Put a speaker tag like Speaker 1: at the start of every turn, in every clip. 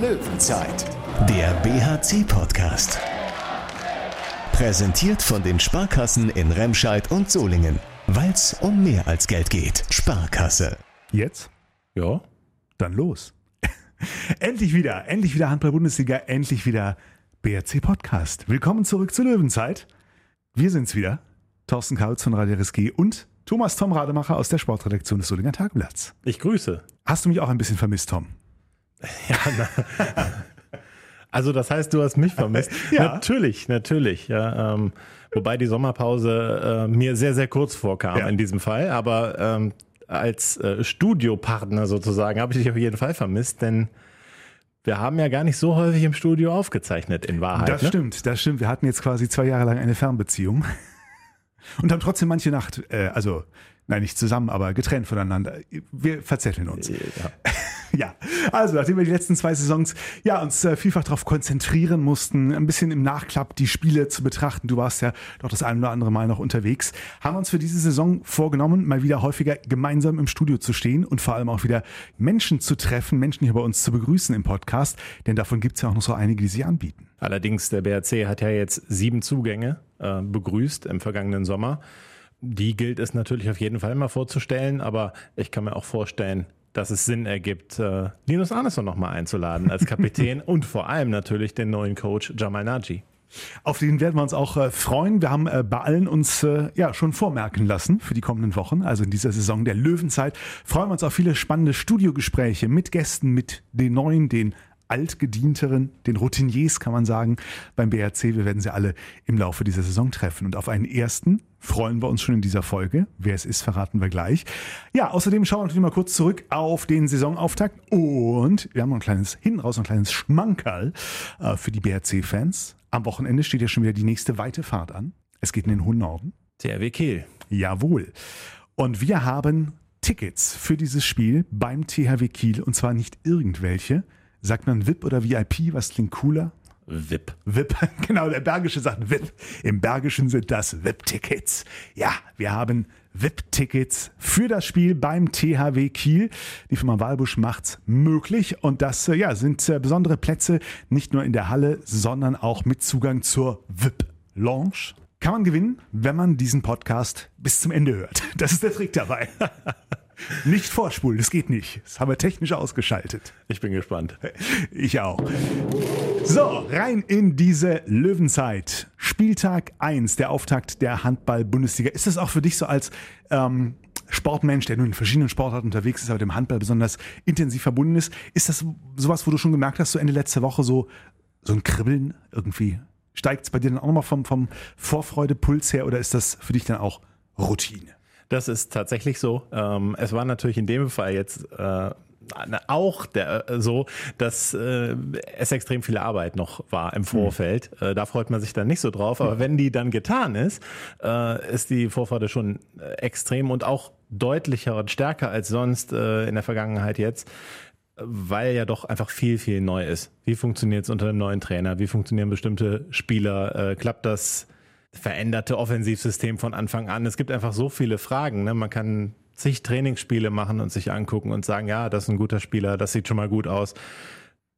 Speaker 1: Löwenzeit, der BHC-Podcast. Präsentiert von den Sparkassen in Remscheid und Solingen. Weil es um mehr als Geld geht. Sparkasse.
Speaker 2: Jetzt?
Speaker 3: Ja.
Speaker 2: Dann los. endlich wieder, endlich wieder Handball-Bundesliga, endlich wieder BRC-Podcast. Willkommen zurück zur Löwenzeit. Wir sind's wieder. Thorsten Kautz von Radio RSG und Thomas Tom Rademacher aus der Sportredaktion des Solinger Tageblatts.
Speaker 3: Ich grüße.
Speaker 2: Hast du mich auch ein bisschen vermisst, Tom?
Speaker 3: Ja, na, also das heißt, du hast mich vermisst.
Speaker 2: Ja.
Speaker 3: Natürlich, natürlich. Ja, ähm, wobei die Sommerpause äh, mir sehr, sehr kurz vorkam
Speaker 2: Ja.
Speaker 3: in diesem Fall. Aber ähm, als äh, Studiopartner sozusagen habe ich dich auf jeden Fall vermisst, denn wir haben ja gar nicht so häufig im Studio aufgezeichnet, in Wahrheit.
Speaker 2: Das
Speaker 3: ne?
Speaker 2: stimmt, das stimmt. Wir hatten jetzt quasi zwei Jahre lang eine Fernbeziehung und haben trotzdem manche Nacht, äh, also nein, nicht zusammen, aber getrennt voneinander. Wir verzetteln uns.
Speaker 3: Ja.
Speaker 2: Ja, also nachdem wir die letzten zwei Saisons ja uns äh, vielfach darauf konzentrieren mussten, ein bisschen im Nachklapp die Spiele zu betrachten, du warst ja doch das ein oder andere Mal noch unterwegs, haben wir uns für diese Saison vorgenommen, mal wieder häufiger gemeinsam im Studio zu stehen und vor allem auch wieder Menschen zu treffen, Menschen hier bei uns zu begrüßen im Podcast, denn davon gibt es ja auch noch so einige, die sich anbieten.
Speaker 3: Allerdings, der BRC hat ja jetzt sieben Zugänge äh, begrüßt im vergangenen Sommer. Die gilt es natürlich auf jeden Fall mal vorzustellen, aber ich kann mir auch vorstellen, dass es Sinn ergibt, äh, Linus Arneson nochmal einzuladen als Kapitän und vor allem natürlich den neuen Coach Jamal Naji.
Speaker 2: Auf den werden wir uns auch äh, freuen. Wir haben äh, bei allen uns äh, ja schon vormerken lassen für die kommenden Wochen, also in dieser Saison der Löwenzeit. Freuen wir uns auf viele spannende Studiogespräche mit Gästen, mit den neuen, den altgedienteren, den Routiniers kann man sagen, beim BRC. Wir werden sie alle im Laufe dieser Saison treffen. Und auf einen ersten freuen wir uns schon in dieser Folge. Wer es ist, verraten wir gleich. Ja, außerdem schauen wir natürlich mal kurz zurück auf den Saisonauftakt und wir haben noch ein kleines, hinten raus ein kleines Schmankerl äh, für die BRC-Fans. Am Wochenende steht ja schon wieder die nächste weite Fahrt an. Es geht in den hohen Norden.
Speaker 3: TRW Kiel.
Speaker 2: Jawohl. Und wir haben Tickets für dieses Spiel beim THW Kiel und zwar nicht irgendwelche. Sagt man VIP oder VIP? Was klingt cooler?
Speaker 3: VIP.
Speaker 2: VIP, genau, der Bergische sagt VIP. Im Bergischen sind das VIP-Tickets. Ja, wir haben VIP-Tickets für das Spiel beim THW Kiel. Die Firma Walbusch macht's möglich und das äh, ja, sind äh, besondere Plätze, nicht nur in der Halle, sondern auch mit Zugang zur VIP-Lounge. Kann man gewinnen, wenn man diesen Podcast bis zum Ende hört. Das ist der Trick dabei. Nicht vorspulen, das geht nicht. Das haben wir technisch ausgeschaltet.
Speaker 3: Ich bin gespannt.
Speaker 2: Ich auch. So, rein in diese Löwenzeit. Spieltag 1, der Auftakt der Handball-Bundesliga. Ist das auch für dich so als ähm, Sportmensch, der nun in verschiedenen Sportarten unterwegs ist, aber dem Handball besonders intensiv verbunden ist, ist das sowas, wo du schon gemerkt hast, so Ende letzter Woche so, so ein Kribbeln irgendwie? Steigt es bei dir dann auch nochmal vom, vom Vorfreudepuls her oder ist das für dich dann auch Routine?
Speaker 3: Das ist tatsächlich so. Ähm, es war natürlich in dem Fall jetzt äh, auch der, äh, so, dass äh, es extrem viel Arbeit noch war im Vorfeld. Äh, da freut man sich dann nicht so drauf. Aber wenn die dann getan ist, äh, ist die Vorfreude schon äh, extrem und auch deutlicher und stärker als sonst äh, in der Vergangenheit jetzt weil ja doch einfach viel, viel neu ist. Wie funktioniert es unter einem neuen Trainer? Wie funktionieren bestimmte Spieler? Klappt das veränderte Offensivsystem von Anfang an? Es gibt einfach so viele Fragen. Ne? Man kann zig Trainingsspiele machen und sich angucken und sagen, ja, das ist ein guter Spieler, das sieht schon mal gut aus.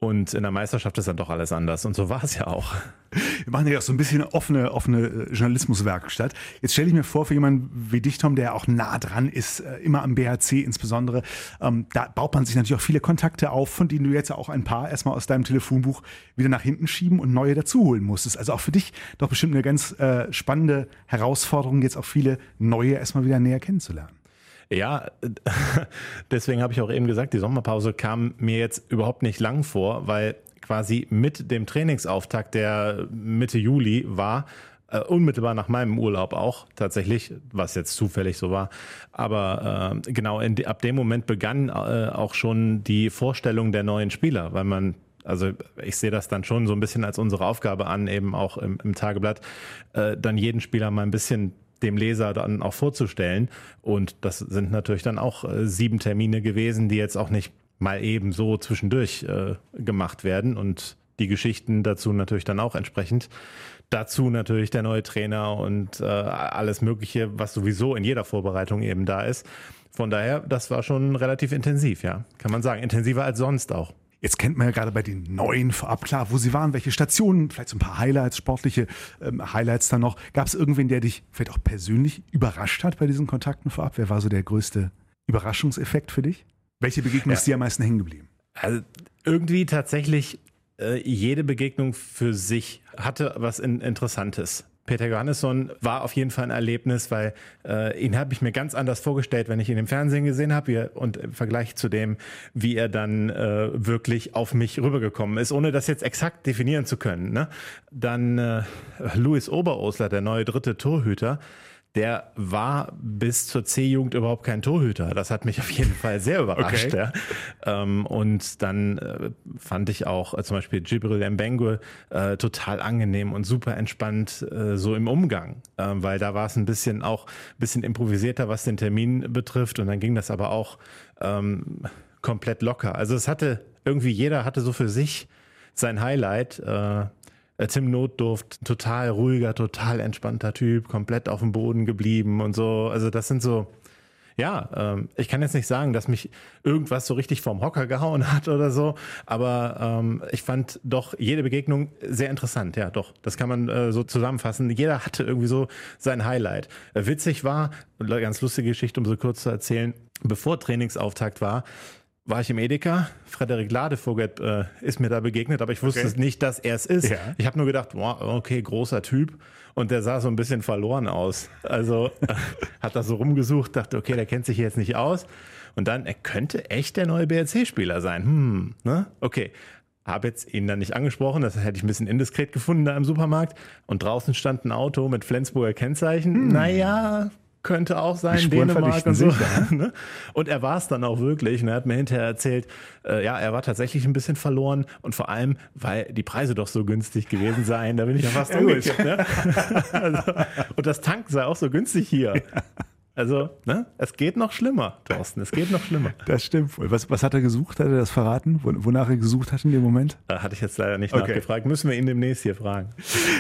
Speaker 3: Und in der Meisterschaft ist dann doch alles anders. Und so war es ja auch.
Speaker 2: Wir machen ja auch so ein bisschen offene, offene äh, Journalismuswerkstatt. Jetzt stelle ich mir vor, für jemanden wie dich, Tom, der auch nah dran ist, äh, immer am BHC insbesondere, ähm, da baut man sich natürlich auch viele Kontakte auf, von denen du jetzt auch ein paar erstmal aus deinem Telefonbuch wieder nach hinten schieben und neue dazuholen musstest. Also auch für dich doch bestimmt eine ganz äh, spannende Herausforderung, jetzt auch viele neue erstmal wieder näher kennenzulernen.
Speaker 3: Ja, deswegen habe ich auch eben gesagt, die Sommerpause kam mir jetzt überhaupt nicht lang vor, weil quasi mit dem Trainingsauftakt, der Mitte Juli war, äh, unmittelbar nach meinem Urlaub auch tatsächlich, was jetzt zufällig so war. Aber äh, genau in, ab dem Moment begann äh, auch schon die Vorstellung der neuen Spieler, weil man also ich sehe das dann schon so ein bisschen als unsere Aufgabe an, eben auch im, im Tageblatt, dann jeden Spieler mal ein bisschen dem Leser dann auch vorzustellen. Und das sind natürlich dann auch äh, sieben Termine gewesen, die jetzt auch nicht mal eben so zwischendurch äh, gemacht werden und die Geschichten dazu natürlich dann auch entsprechend. Dazu natürlich der neue Trainer und äh, alles Mögliche, was sowieso in jeder Vorbereitung eben da ist. Von daher, das war schon relativ intensiv, ja, kann man sagen. Intensiver als sonst auch.
Speaker 2: Jetzt kennt man ja gerade bei den neuen vorab klar, wo sie waren, welche Stationen, vielleicht so ein paar Highlights, sportliche ähm, Highlights dann noch. Gab es irgendwen, der dich vielleicht auch persönlich überrascht hat bei diesen Kontakten vorab? Wer war so der größte Überraschungseffekt für dich? Welche Begegnung ja. ist dir am meisten hängen geblieben?
Speaker 3: Also irgendwie tatsächlich äh, jede Begegnung für sich hatte was in, Interessantes. Peter Johannesson war auf jeden Fall ein Erlebnis, weil äh, ihn habe ich mir ganz anders vorgestellt, wenn ich ihn im Fernsehen gesehen habe und im Vergleich zu dem, wie er dann äh, wirklich auf mich rübergekommen ist, ohne das jetzt exakt definieren zu können. Ne? Dann äh, Louis Oberosler, der neue dritte Torhüter, der war bis zur C-Jugend überhaupt kein Torhüter. Das hat mich auf jeden Fall sehr überrascht. Okay. Ja. Ähm, und dann äh, fand ich auch äh, zum Beispiel Jibril Mbengue äh, total angenehm und super entspannt äh, so im Umgang, ähm, weil da war es ein bisschen auch ein bisschen improvisierter, was den Termin betrifft. Und dann ging das aber auch ähm, komplett locker. Also es hatte irgendwie jeder hatte so für sich sein Highlight. Äh, Tim Notdurft, total ruhiger, total entspannter Typ, komplett auf dem Boden geblieben und so. Also das sind so, ja, ähm, ich kann jetzt nicht sagen, dass mich irgendwas so richtig vom Hocker gehauen hat oder so, aber ähm, ich fand doch jede Begegnung sehr interessant. Ja, doch, das kann man äh, so zusammenfassen. Jeder hatte irgendwie so sein Highlight. Äh, witzig war, ganz lustige Geschichte, um so kurz zu erzählen, bevor Trainingsauftakt war, war ich im Edeka. Frederik Ladevogel äh, ist mir da begegnet, aber ich wusste okay. nicht, dass er es ist. Ja. Ich habe nur gedacht, wow, okay, großer Typ. Und der sah so ein bisschen verloren aus. Also hat da so rumgesucht, dachte, okay, der kennt sich jetzt nicht aus. Und dann, er könnte echt der neue BRC-Spieler sein. Hm, ne? Okay. Habe jetzt ihn dann nicht angesprochen, das hätte ich ein bisschen indiskret gefunden da im Supermarkt. Und draußen stand ein Auto mit Flensburger Kennzeichen. Hm. Naja, könnte auch sein, Dänemark und so. Ne? und er war es dann auch wirklich. Und er hat mir hinterher erzählt, äh, ja, er war tatsächlich ein bisschen verloren und vor allem, weil die Preise doch so günstig gewesen seien. Da bin ich ja fast ja, umgekippt. Ne? also, und das Tanken sei auch so günstig hier. Ja. Also, ne? Es geht noch schlimmer, Thorsten. Es geht noch schlimmer.
Speaker 2: Das stimmt wohl. Was, was hat er gesucht? Hat er das verraten? Wonach er gesucht hat in dem Moment?
Speaker 3: Da hatte ich jetzt leider nicht okay. nachgefragt. Müssen wir ihn demnächst hier fragen.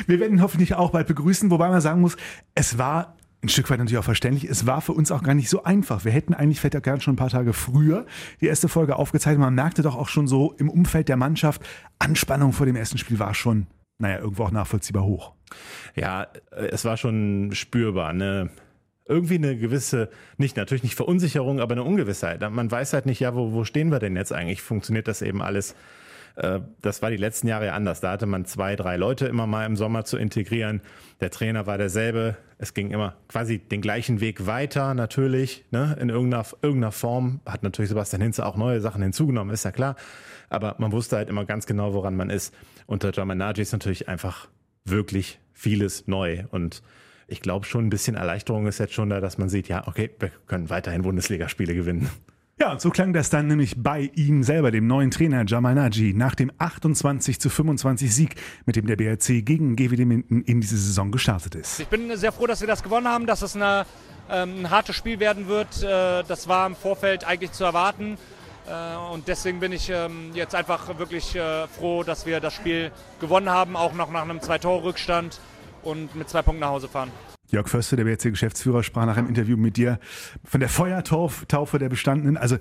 Speaker 2: Wir werden ihn hoffentlich auch bald begrüßen, wobei man sagen muss, es war ein Stück weit natürlich auch verständlich. Es war für uns auch gar nicht so einfach. Wir hätten eigentlich vielleicht auch gern schon ein paar Tage früher die erste Folge aufgezeichnet. Man merkte doch auch schon so im Umfeld der Mannschaft, Anspannung vor dem ersten Spiel war schon, naja, irgendwo auch nachvollziehbar hoch.
Speaker 3: Ja, es war schon spürbar, ne? Irgendwie eine gewisse, nicht natürlich nicht Verunsicherung, aber eine Ungewissheit. Man weiß halt nicht, ja, wo, wo stehen wir denn jetzt eigentlich? Funktioniert das eben alles? Äh, das war die letzten Jahre ja anders. Da hatte man zwei, drei Leute immer mal im Sommer zu integrieren. Der Trainer war derselbe. Es ging immer quasi den gleichen Weg weiter, natürlich, ne, in irgendeiner, irgendeiner Form. Hat natürlich Sebastian Hinze auch neue Sachen hinzugenommen, ist ja klar. Aber man wusste halt immer ganz genau, woran man ist. Unter Jamanaji ist natürlich einfach wirklich vieles neu. Und ich glaube schon ein bisschen Erleichterung ist jetzt schon da, dass man sieht, ja, okay, wir können weiterhin Bundesligaspiele gewinnen.
Speaker 2: Ja, und so klang das dann nämlich bei ihm selber, dem neuen Trainer Jamal Naji, nach dem 28 zu 25 Sieg, mit dem der BRC gegen GWD Minden in diese Saison gestartet ist.
Speaker 4: Ich bin sehr froh, dass wir das gewonnen haben, dass es eine, ähm, ein hartes Spiel werden wird. Äh, das war im Vorfeld eigentlich zu erwarten. Äh, und deswegen bin ich ähm, jetzt einfach wirklich äh, froh, dass wir das Spiel gewonnen haben, auch noch nach einem Zwei-Tore-Rückstand und mit zwei Punkten nach Hause fahren.
Speaker 2: Jörg Förster, der BRC-Geschäftsführer, sprach nach einem Interview mit dir von der Feuertaufe der Bestandenen. Also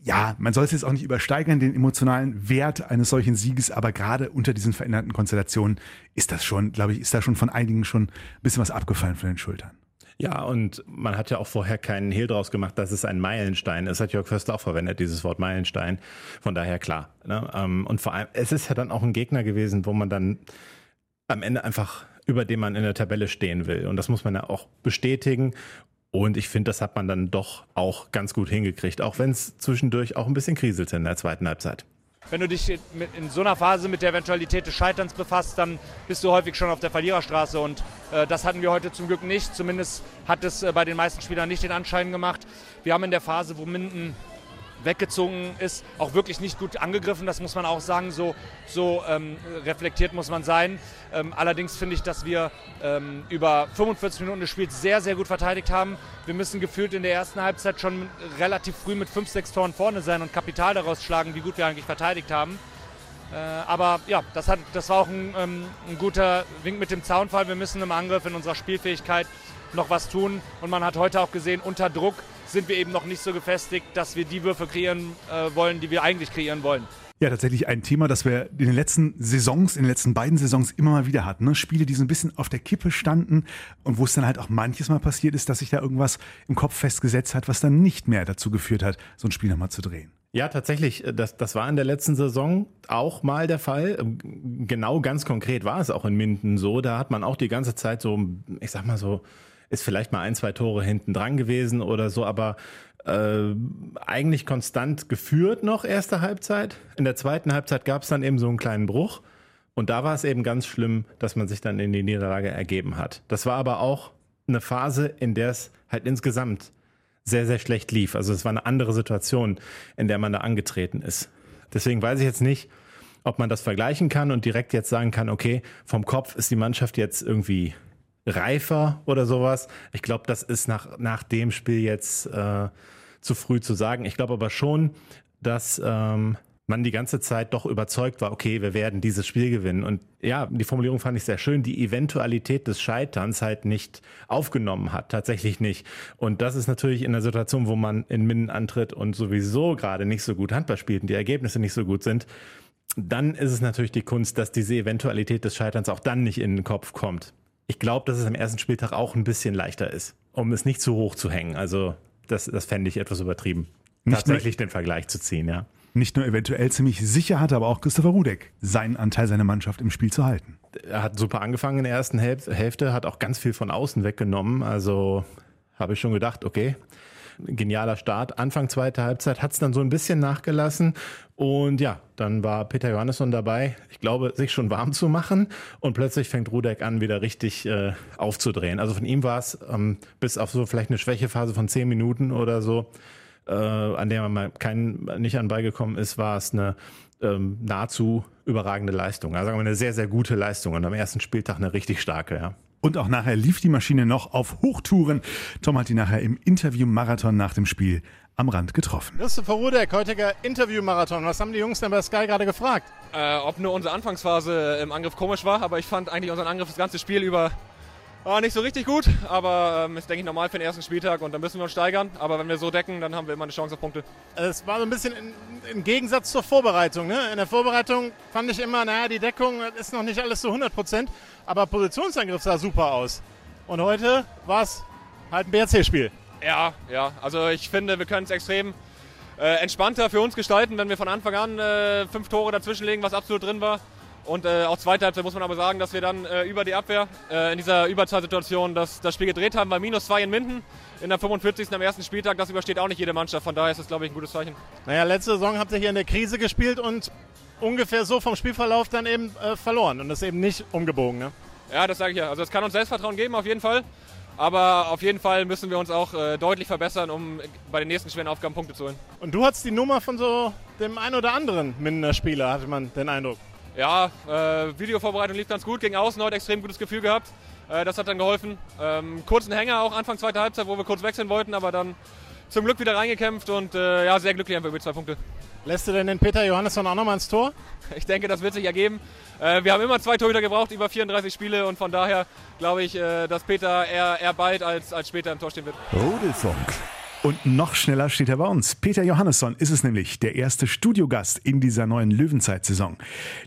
Speaker 2: ja, man soll es jetzt auch nicht übersteigern, den emotionalen Wert eines solchen Sieges, aber gerade unter diesen veränderten Konstellationen ist das schon, glaube ich, ist da schon von einigen schon ein bisschen was abgefallen von den Schultern.
Speaker 3: Ja, und man hat ja auch vorher keinen Hehl draus gemacht, dass es ein Meilenstein ist. Hat Jörg Förster auch verwendet, dieses Wort Meilenstein. Von daher klar. Ne? Ähm, und vor allem, es ist ja dann auch ein Gegner gewesen, wo man dann am Ende einfach über dem man in der Tabelle stehen will. Und das muss man ja auch bestätigen. Und ich finde, das hat man dann doch auch ganz gut hingekriegt, auch wenn es zwischendurch auch ein bisschen kriselte in der zweiten Halbzeit.
Speaker 4: Wenn du dich in so einer Phase mit der Eventualität des Scheiterns befasst, dann bist du häufig schon auf der Verliererstraße. Und äh, das hatten wir heute zum Glück nicht. Zumindest hat es äh, bei den meisten Spielern nicht den Anschein gemacht. Wir haben in der Phase, wo Minden weggezogen ist, auch wirklich nicht gut angegriffen. Das muss man auch sagen, so, so ähm, reflektiert muss man sein. Ähm, allerdings finde ich, dass wir ähm, über 45 Minuten des Spiels sehr, sehr gut verteidigt haben. Wir müssen gefühlt in der ersten Halbzeit schon relativ früh mit 5, 6 Toren vorne sein und Kapital daraus schlagen, wie gut wir eigentlich verteidigt haben. Äh, aber ja, das, hat, das war auch ein, ähm, ein guter Wink mit dem Zaunfall. Wir müssen im Angriff in unserer Spielfähigkeit noch was tun. Und man hat heute auch gesehen, unter Druck sind wir eben noch nicht so gefestigt, dass wir die Würfe kreieren äh, wollen, die wir eigentlich kreieren wollen.
Speaker 2: Ja, tatsächlich ein Thema, das wir in den letzten Saisons, in den letzten beiden Saisons immer mal wieder hatten. Ne? Spiele, die so ein bisschen auf der Kippe standen und wo es dann halt auch manches Mal passiert ist, dass sich da irgendwas im Kopf festgesetzt hat, was dann nicht mehr dazu geführt hat, so ein Spiel nochmal zu drehen.
Speaker 3: Ja, tatsächlich. Das, das war in der letzten Saison auch mal der Fall. Genau ganz konkret war es auch in Minden so. Da hat man auch die ganze Zeit so, ich sag mal so, ist vielleicht mal ein, zwei Tore hinten dran gewesen oder so, aber äh, eigentlich konstant geführt noch erste Halbzeit. In der zweiten Halbzeit gab es dann eben so einen kleinen Bruch. Und da war es eben ganz schlimm, dass man sich dann in die Niederlage ergeben hat. Das war aber auch eine Phase, in der es halt insgesamt sehr, sehr schlecht lief. Also es war eine andere Situation, in der man da angetreten ist. Deswegen weiß ich jetzt nicht, ob man das vergleichen kann und direkt jetzt sagen kann, okay, vom Kopf ist die Mannschaft jetzt irgendwie reifer oder sowas. Ich glaube, das ist nach, nach dem Spiel jetzt äh, zu früh zu sagen. Ich glaube aber schon, dass ähm, man die ganze Zeit doch überzeugt war, okay, wir werden dieses Spiel gewinnen. Und ja, die Formulierung fand ich sehr schön, die Eventualität des Scheiterns halt nicht aufgenommen hat, tatsächlich nicht. Und das ist natürlich in der Situation, wo man in Minden antritt und sowieso gerade nicht so gut Handball spielt und die Ergebnisse nicht so gut sind, dann ist es natürlich die Kunst, dass diese Eventualität des Scheiterns auch dann nicht in den Kopf kommt ich glaube, dass es am ersten Spieltag auch ein bisschen leichter ist, um es nicht zu hoch zu hängen. Also das, das fände ich etwas übertrieben. Nicht tatsächlich den Vergleich zu ziehen, ja.
Speaker 2: Nicht nur eventuell ziemlich sicher hatte, aber auch Christopher Rudek seinen Anteil seiner Mannschaft im Spiel zu halten.
Speaker 3: Er hat super angefangen in der ersten Hälfte, hat auch ganz viel von außen weggenommen. Also habe ich schon gedacht, okay, genialer Start. Anfang zweite Halbzeit hat es dann so ein bisschen nachgelassen. Und ja, dann war Peter Johannesson dabei, ich glaube, sich schon warm zu machen. Und plötzlich fängt Rudek an, wieder richtig äh, aufzudrehen. Also von ihm war es ähm, bis auf so vielleicht eine Schwächephase von zehn Minuten oder so, äh, an der man mal kein, nicht anbeigekommen ist, war es eine ähm, nahezu überragende Leistung. Also sagen wir eine sehr, sehr gute Leistung. Und am ersten Spieltag eine richtig starke, ja.
Speaker 2: Und auch nachher lief die Maschine noch auf Hochtouren. Tom hat die nachher im Interview-Marathon nach dem Spiel am Rand getroffen.
Speaker 5: Christopher Rudek, heutiger Interview-Marathon. Was haben die Jungs denn bei Sky gerade gefragt?
Speaker 6: Äh, ob nur unsere Anfangsphase im Angriff komisch war, aber ich fand eigentlich unseren Angriff das ganze Spiel über war nicht so richtig gut, aber ähm, ist, denke ich, normal für den ersten Spieltag und dann müssen wir uns steigern. Aber wenn wir so decken, dann haben wir immer eine Chance auf Punkte.
Speaker 5: Es war so ein bisschen im Gegensatz zur Vorbereitung. Ne? In der Vorbereitung fand ich immer, naja, die Deckung ist noch nicht alles zu 100 Prozent, aber Positionsangriff sah super aus. Und heute war es halt ein BRC-Spiel.
Speaker 6: Ja, ja. Also ich finde, wir können es extrem äh, entspannter für uns gestalten, wenn wir von Anfang an äh, fünf Tore dazwischenlegen, was absolut drin war. Und äh, auch zweite Halbzeit muss man aber sagen, dass wir dann äh, über die Abwehr äh, in dieser Überzahlsituation das, das Spiel gedreht haben, weil minus zwei in Minden in der 45. am ersten Spieltag, das übersteht auch nicht jede Mannschaft. Von daher ist das, glaube ich, ein gutes Zeichen.
Speaker 5: Naja, letzte Saison habt ihr hier in der Krise gespielt und ungefähr so vom Spielverlauf dann eben äh, verloren und das eben nicht umgebogen. Ne?
Speaker 6: Ja, das sage ich ja. Also es kann uns Selbstvertrauen geben, auf jeden Fall. Aber auf jeden Fall müssen wir uns auch äh, deutlich verbessern, um bei den nächsten schweren Aufgaben Punkte zu holen.
Speaker 5: Und du hattest die Nummer von so dem einen oder anderen Mindener Spieler, hatte man den Eindruck.
Speaker 6: Ja, äh, Videovorbereitung lief ganz gut, gegen außen heute extrem gutes Gefühl gehabt. Äh, das hat dann geholfen. Ähm, kurzen Hänger auch Anfang zweiter Halbzeit, wo wir kurz wechseln wollten, aber dann zum Glück wieder reingekämpft und äh, ja, sehr glücklich einfach über zwei Punkte.
Speaker 5: Lässt du denn den Peter Johannesson auch nochmal ins Tor?
Speaker 6: Ich denke, das wird sich ergeben. Äh, wir haben immer zwei Torhüter gebraucht, über 34 Spiele und von daher glaube ich, äh, dass Peter eher, eher bald als, als später im Tor stehen wird.
Speaker 1: Rudelfunk.
Speaker 2: Und noch schneller steht er bei uns. Peter Johannesson ist es nämlich, der erste Studiogast in dieser neuen Löwenzeit-Saison.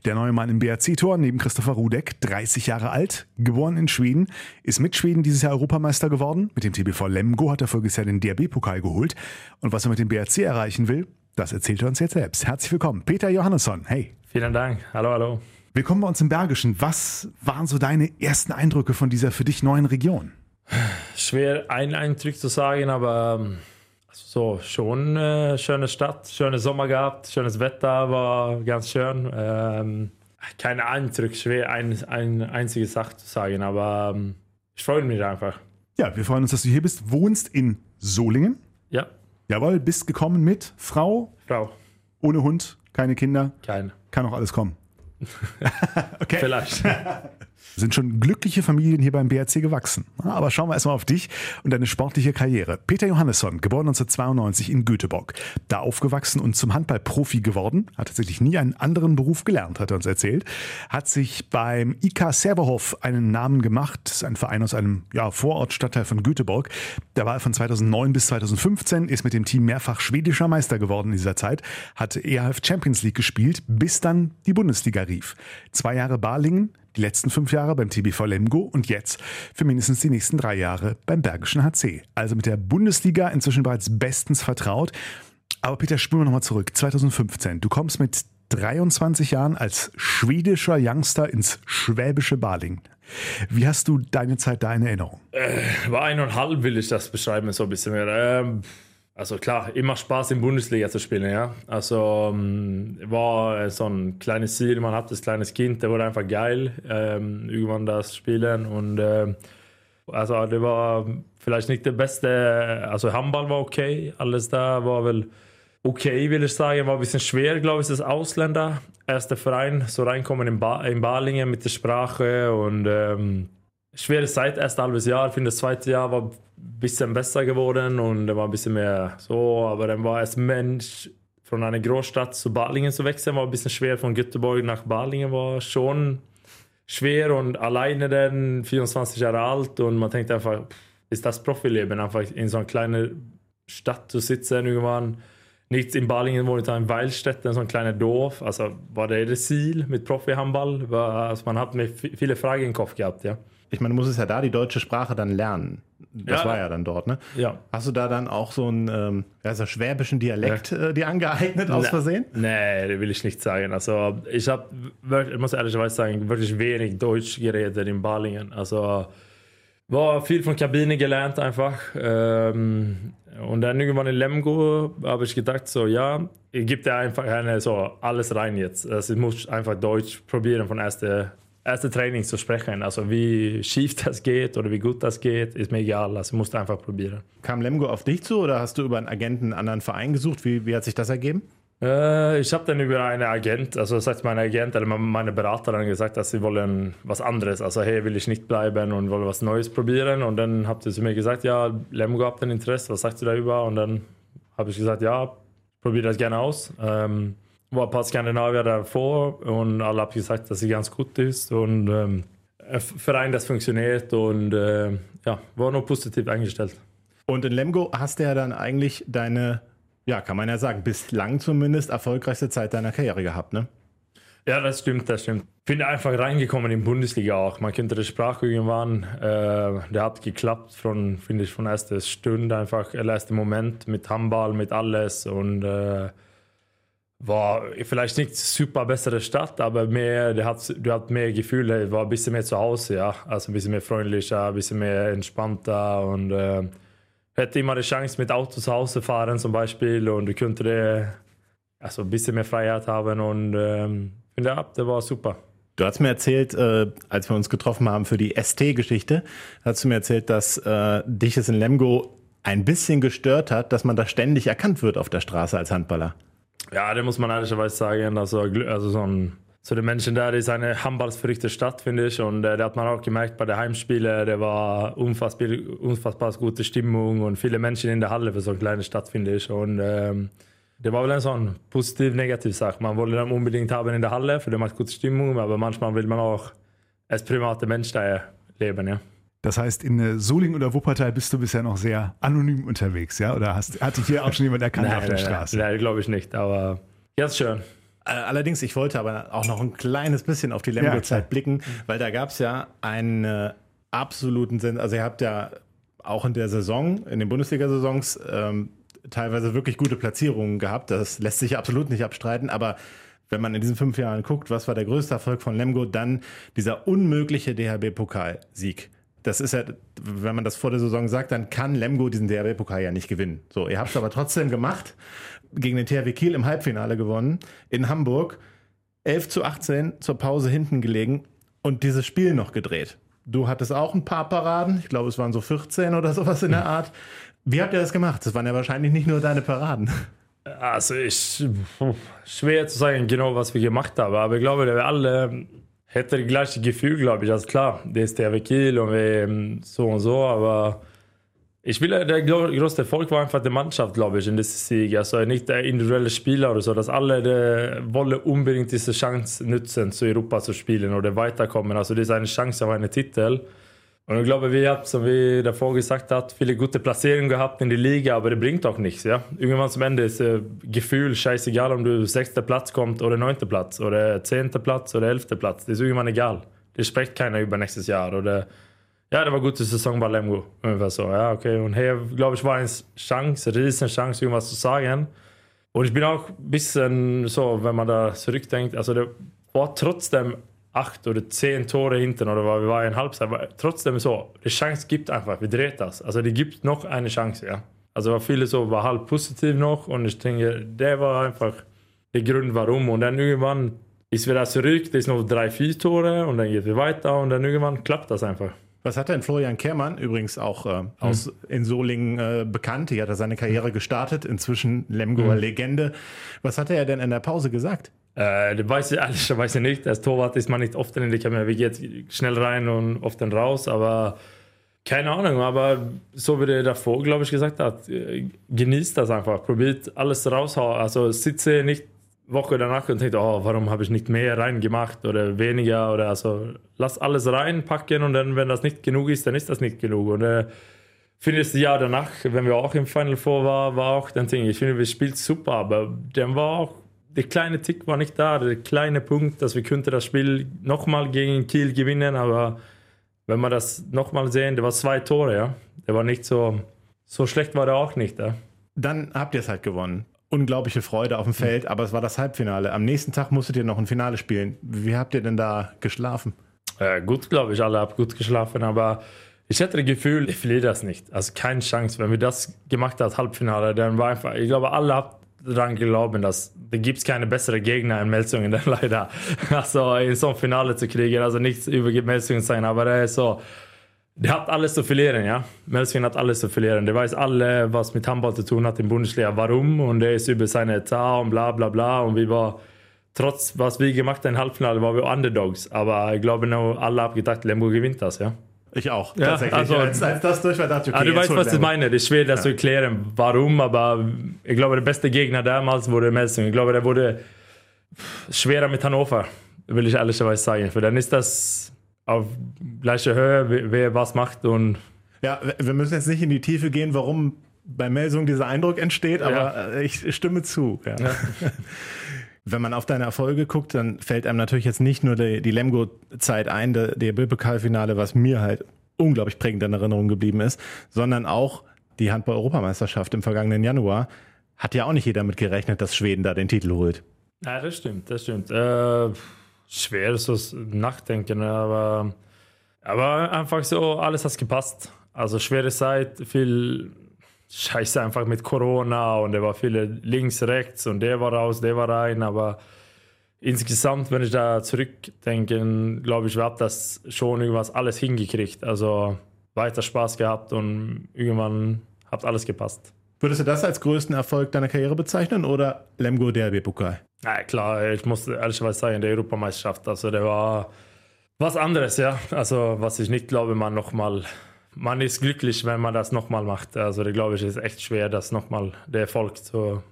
Speaker 2: Der neue Mann im BRC-Tor neben Christopher Rudek, 30 Jahre alt, geboren in Schweden, ist mit Schweden dieses Jahr Europameister geworden. Mit dem TBV Lemgo hat er voriges Jahr den DRB-Pokal geholt. Und was er mit dem BRC erreichen will, das erzählt er uns jetzt selbst. Herzlich willkommen, Peter Johannesson. Hey.
Speaker 7: Vielen Dank. Hallo, hallo.
Speaker 2: Willkommen bei uns im Bergischen. Was waren so deine ersten Eindrücke von dieser für dich neuen Region?
Speaker 7: Schwer einen Eindruck zu sagen, aber ähm, so schon äh, schöne Stadt, schöne Sommer gehabt, schönes Wetter, war ganz schön. Ähm, keine Eindruck, schwer ein, ein einzige Sache zu sagen, aber ähm, ich freue mich einfach.
Speaker 2: Ja, wir freuen uns, dass du hier bist. Wohnst in Solingen?
Speaker 7: Ja.
Speaker 2: Jawohl, bist gekommen mit Frau?
Speaker 7: Frau.
Speaker 2: Ohne Hund, keine Kinder?
Speaker 7: Keine.
Speaker 2: Kann auch alles kommen. Okay.
Speaker 7: Vielleicht.
Speaker 2: sind schon glückliche Familien hier beim BRC gewachsen. Aber schauen wir erstmal auf dich und deine sportliche Karriere. Peter Johannesson, geboren 1992 in Göteborg. Da aufgewachsen und zum Handballprofi geworden. Hat tatsächlich nie einen anderen Beruf gelernt, hat er uns erzählt. Hat sich beim IK Serverhof einen Namen gemacht. Das ist ein Verein aus einem ja, Vorortstadtteil von Göteborg. Da war er von 2009 bis 2015, ist mit dem Team mehrfach schwedischer Meister geworden in dieser Zeit, hat EHF Champions League gespielt, bis dann die Bundesliga rief. Zwei Jahre Balingen, die letzten fünf Jahre beim TBV Lemgo und jetzt für mindestens die nächsten drei Jahre beim Bergischen HC. Also mit der Bundesliga inzwischen bereits bestens vertraut. Aber Peter, spulen wir nochmal zurück. 2015. Du kommst mit 23 Jahren als schwedischer Youngster ins schwäbische Baling. Wie hast du deine Zeit da in Erinnerung?
Speaker 7: War eineinhalb will ich das beschreiben, so ein bisschen mehr. Ähm, also klar, immer Spaß in Bundesliga zu spielen, ja. Also ähm, war so ein kleines Ziel, man hat das kleines Kind, der wurde einfach geil, ähm, irgendwann das spielen und ähm, also det war vielleicht nicht der beste, also Handball war okay, alles da war väl okay, will ich sagen, war ein bisschen schwer, glaube ich, als Ausländer. Erster Verein, so reinkommen in, ba in Balingen mit der Sprache und ähm, schwere Zeit, erst ein halbes Jahr. Ich finde, das zweite Jahr war ein bisschen besser geworden und war ein bisschen mehr so, aber dann war als Mensch von einer Großstadt zu Balingen zu wechseln, war ein bisschen schwer. Von Göteborg nach Balingen war schon schwer und alleine dann 24 Jahre alt und man denkt einfach, ist das Profileben, einfach in so einer kleinen Stadt zu sitzen irgendwann. Nichts in Balingen wohnt in Weilstätten, so ein kleines Dorf. Also war das Ziel mit Profi-Handball? Also man hat mir vi- viele Fragen im Kopf gehabt, ja.
Speaker 3: Ich meine, du musstest ja da die deutsche Sprache dann lernen. Das
Speaker 7: Ja.
Speaker 3: war ja dann dort, ne?
Speaker 7: Ja.
Speaker 3: Hast du da dann auch so einen ähm, ja, so schwäbischen Dialekt äh, dir angeeignet aus
Speaker 7: Ne-
Speaker 3: Versehen?
Speaker 7: Nee, das will ich nicht sagen. Also ich habe, ich muss ehrlicherweise sagen, wirklich wenig Deutsch geredet in Balingen. Also war viel von Kabine gelernt einfach. Ähm, und dann irgendwann in Lemgo habe ich gedacht, so ja, ich gebe dir einfach eine, so alles rein jetzt. Also ich muss einfach Deutsch probieren von erste erste Training zu sprechen. Also wie schief das geht oder wie gut das geht, ist mir egal. Also musste einfach probieren.
Speaker 3: Kam Lemgo auf dich zu oder hast du über einen Agenten einen anderen Verein gesucht? Wie, wie hat sich das ergeben?
Speaker 7: Äh, ich habe dann über einen Agent, also das heißt mein Agent oder meine Beraterin gesagt, dass sie wollen was anderes. Also hey, will ich nicht bleiben und wollen was Neues probieren. Und dann habt ihr zu mir gesagt, ja, Lemgo habt ein Interesse, was sagst du darüber? Und dann habe ich gesagt, ja, probiere das gerne aus. Ähm, war ein paar Skandinavier davor und alle haben gesagt, dass sie ganz gut ist und ähm, ein Verein, das funktioniert und äh, ja, war nur positiv eingestellt.
Speaker 3: Und in Lemgo hast du ja dann eigentlich deine, ja, kann man ja sagen, bislang zumindest erfolgreichste Zeit deiner Karriere gehabt, ne?
Speaker 7: Ja, das stimmt, das stimmt. Bin einfach reingekommen in Bundesliga auch. Man könnte die Sprache irgendwann, äh, der hat geklappt von, finde ich, von erster Stunde einfach, erster Moment mit Handball, mit alles und äh, war vielleicht nicht super bessere Stadt, aber mehr, der hat, der hat mehr Gefühle, war ein bisschen mehr zu Hause, ja. Also ein bisschen mehr freundlicher, ein bisschen mehr entspannter und äh, hätte immer die Chance mit Auto zu Hause fahren zum Beispiel und du könnte also ein bisschen mehr Freiheit haben und ähm, finde, ja, der war super.
Speaker 3: Du hast mir erzählt, äh, als wir uns getroffen haben für die ST-Geschichte, hast du mir erzählt, dass äh, dich es in Lemgo ein bisschen gestört hat, dass man da ständig erkannt wird auf der Straße als Handballer.
Speaker 7: Ja, das muss man ehrlicherweise sagen. Also, also so, ein, so der Menschen da, das ist eine handballsverrückte Stadt, finde ich. Und äh, da hat man auch gemerkt bei den Heimspielen, der war unfassbar, unfassbar gute Stimmung und viele Menschen in der Halle für so eine kleine Stadt, finde ich. Und ähm, der war wohl so eine positiv-negativ Sache. Man wollte dann unbedingt haben in der Halle, für den macht gute Stimmung, aber manchmal will man auch als privater Mensch da leben, ja.
Speaker 2: Das heißt, in äh, Solingen oder Wuppertal bist du bisher noch sehr anonym unterwegs, ja? Oder hast, hat dich hier auch schon jemand erkannt auf der Straße?
Speaker 7: Nein, glaube ich nicht, aber ganz schön.
Speaker 3: Äh, Allerdings, ich wollte aber auch noch ein kleines bisschen auf die
Speaker 2: Ja.
Speaker 3: Lemgo-Zeit blicken, weil da gab es ja einen äh, absoluten Sinn. Also ihr habt ja auch in der Saison, in den Bundesliga-Saisons, ähm, teilweise wirklich gute Platzierungen gehabt. Das lässt sich absolut nicht abstreiten, aber wenn man in diesen fünf Jahren guckt, was war der größte Erfolg von Lemgo, dann dieser unmögliche DHB-Pokalsieg. Das ist ja, wenn man das vor der Saison sagt, dann kann Lemgo diesen DHB-Pokal ja nicht gewinnen. So, ihr habt es aber trotzdem gemacht, gegen den THW Kiel im Halbfinale gewonnen, in Hamburg, 11 zu 18 zur Pause hinten gelegen und dieses Spiel noch gedreht. Du hattest auch ein paar Paraden, ich glaube, es waren so 14 oder sowas in der Art. Wie habt ihr das gemacht? Das waren ja wahrscheinlich nicht nur deine Paraden.
Speaker 7: Also ich, schwer zu sagen genau, was wir gemacht haben, aber ich glaube, wir alle hätten das gleiche Gefühl, glaube ich. Also klar, det är Steve Kiel und wir so und so, aber ich will, der größte Erfolg war einfach die Mannschaft, glaube ich, in diesem Sieg. Also nicht der individuelle Spieler oder so, dass alle die wollen unbedingt diese Chance nutzen, zu Europa zu spielen oder weiterkommen. Also das ist eine Chance auf einen Titel. Und ich glaube, wir haben, som davor gesagt hat, viele gute Platzierungen gehabt in die Liga, aber das bringt auch nichts. Ja? Irgendwann zum Ende ist das Gefühl scheißegal, ob du sechster Platz kommt oder neunter Platz oder zehnter Platz oder elfter Platz. Das ist irgendwann egal. Das spricht keiner über nächstes Jahr. Oder ja, det var gute Saison bei Lemgo. Ungefär so. Ja, okay. Und hier, glaube ich, war eine Chance, eine riesen Chance, irgendwas zu sagen. Und ich bin auch ein bisschen so, wenn man da zurückdenkt, also der war trotzdem acht oder zehn Tore hinten oder wir waren in Halbzeit, aber trotzdem so, die Chance gibt einfach, wir drehen das. Also die gibt noch eine Chance, ja. Also war viele so, war halb positiv noch und ich denke, der war einfach der Grund, warum. Und dann irgendwann ist wieder zurück, das ist noch drei, vier Tore und dann geht wir weiter und dann irgendwann klappt das einfach.
Speaker 3: Was hat denn Florian Kehrmann, übrigens auch äh, aus hm. in Solingen äh, bekannt, hier hat er seine Karriere gestartet, inzwischen Lemgoer hm. Legende. Was hat er denn in der Pause gesagt?
Speaker 7: Äh, das weiß ich ehrlicherweise nicht. Als Torwart ist man nicht oft in der Kamera. Wir gehen schnell rein und oft dann raus, aber keine Ahnung. Aber so wie der davor, glaube ich, gesagt hat, äh, genießt das einfach. Probiert alles raushauen. Also sitze nicht Woche danach und denkt, oh, warum habe ich nicht mehr reingemacht oder weniger oder also lass alles reinpacken und dann, wenn das nicht genug ist, dann ist das nicht genug. Und äh, finde das Jahr danach, wenn wir auch im Final Four waren, war auch dann Ding, ich finde, wir spielt super, aber dann war auch der kleine Tick war nicht da, der kleine Punkt, dass wir könnte das Spiel nochmal gegen Kiel gewinnen, aber wenn wir das nochmal sehen, der war zwei Tore, ja. Der war nicht so, so schlecht war der auch nicht, ja.
Speaker 3: Dann habt ihr es halt gewonnen unglaubliche Freude auf dem Feld, aber es war das Halbfinale. Am nächsten Tag musstet ihr noch ein Finale spielen. Wie habt ihr denn da geschlafen?
Speaker 7: Äh, gut, glaube ich. Alle haben gut geschlafen, aber ich hatte das Gefühl, ich verliere das nicht. Also keine Chance. Wenn wir das gemacht haben, Halbfinale, dann war einfach, ich glaube, alle haben daran glauben, dass da gibt es keine bessere Gegner in Melsungen dann leider. Also in so ein Finale zu kriegen, also nichts über Melsungen sein, aber er ist so, der hat alles zu verlieren, ja. Melsvin hat alles zu verlieren. Der weiß alle, was mit Handball zu tun hat in Bundesliga, warum. Und der ist über seine Etat und bla bla bla. Und wir war, trotz was wir gemacht haben im Halbfinale, waren wir Underdogs. Aber ich glaube, alle haben gedacht, Lemgo gewinnt das, ja.
Speaker 3: Ich auch,
Speaker 7: ja, tatsächlich. Also, als, als das durch war, dachte ich, okay, ah, Du weißt, was ich meine. Das ist schwer, das ja. zu erklären, warum. Aber ich glaube, der beste Gegner damals wurde Melsung. Ich glaube, der wurde schwerer mit Hannover, will ich ehrlicherweise sagen. Für dann ist das auf gleicher Höhe, wer was macht und
Speaker 3: ja, wir müssen jetzt nicht in die Tiefe gehen, warum bei Melsung dieser Eindruck entsteht, aber ja. Äh, ich stimme zu. Ja. Wenn man auf deine Erfolge guckt, dann fällt einem natürlich jetzt nicht nur die, die Lemgo-Zeit ein, der, der Pokalfinale, was mir halt unglaublich prägend in Erinnerung geblieben ist, sondern auch die Handball-Europameisterschaft im vergangenen Januar. Hat ja auch nicht jeder mit gerechnet, dass Schweden da den Titel holt.
Speaker 7: Ja, das stimmt, das stimmt. Äh schwer so nachdenken, aber, aber einfach so, alles hat gepasst. Also schwere Zeit, viel Scheiße einfach mit Corona und der war viele links, rechts und der war raus, der war rein, aber insgesamt, wenn ich da zurückdenke, glaube ich, wir haben das schon irgendwas alles hingekriegt. Also weiter Spaß gehabt und irgendwann hat alles gepasst.
Speaker 3: Würdest du das als größten Erfolg deiner Karriere bezeichnen oder Lemgo Derby-Pokal?
Speaker 7: Ja, klar, ich muss ehrlicherweise sagen, der Europameisterschaft, also der war was anderes, ja. Also, was ich nicht glaube, man nochmal, man ist glücklich, wenn man das nochmal macht. Also, da glaube ich, ist echt schwer, das nochmal, der Erfolg zu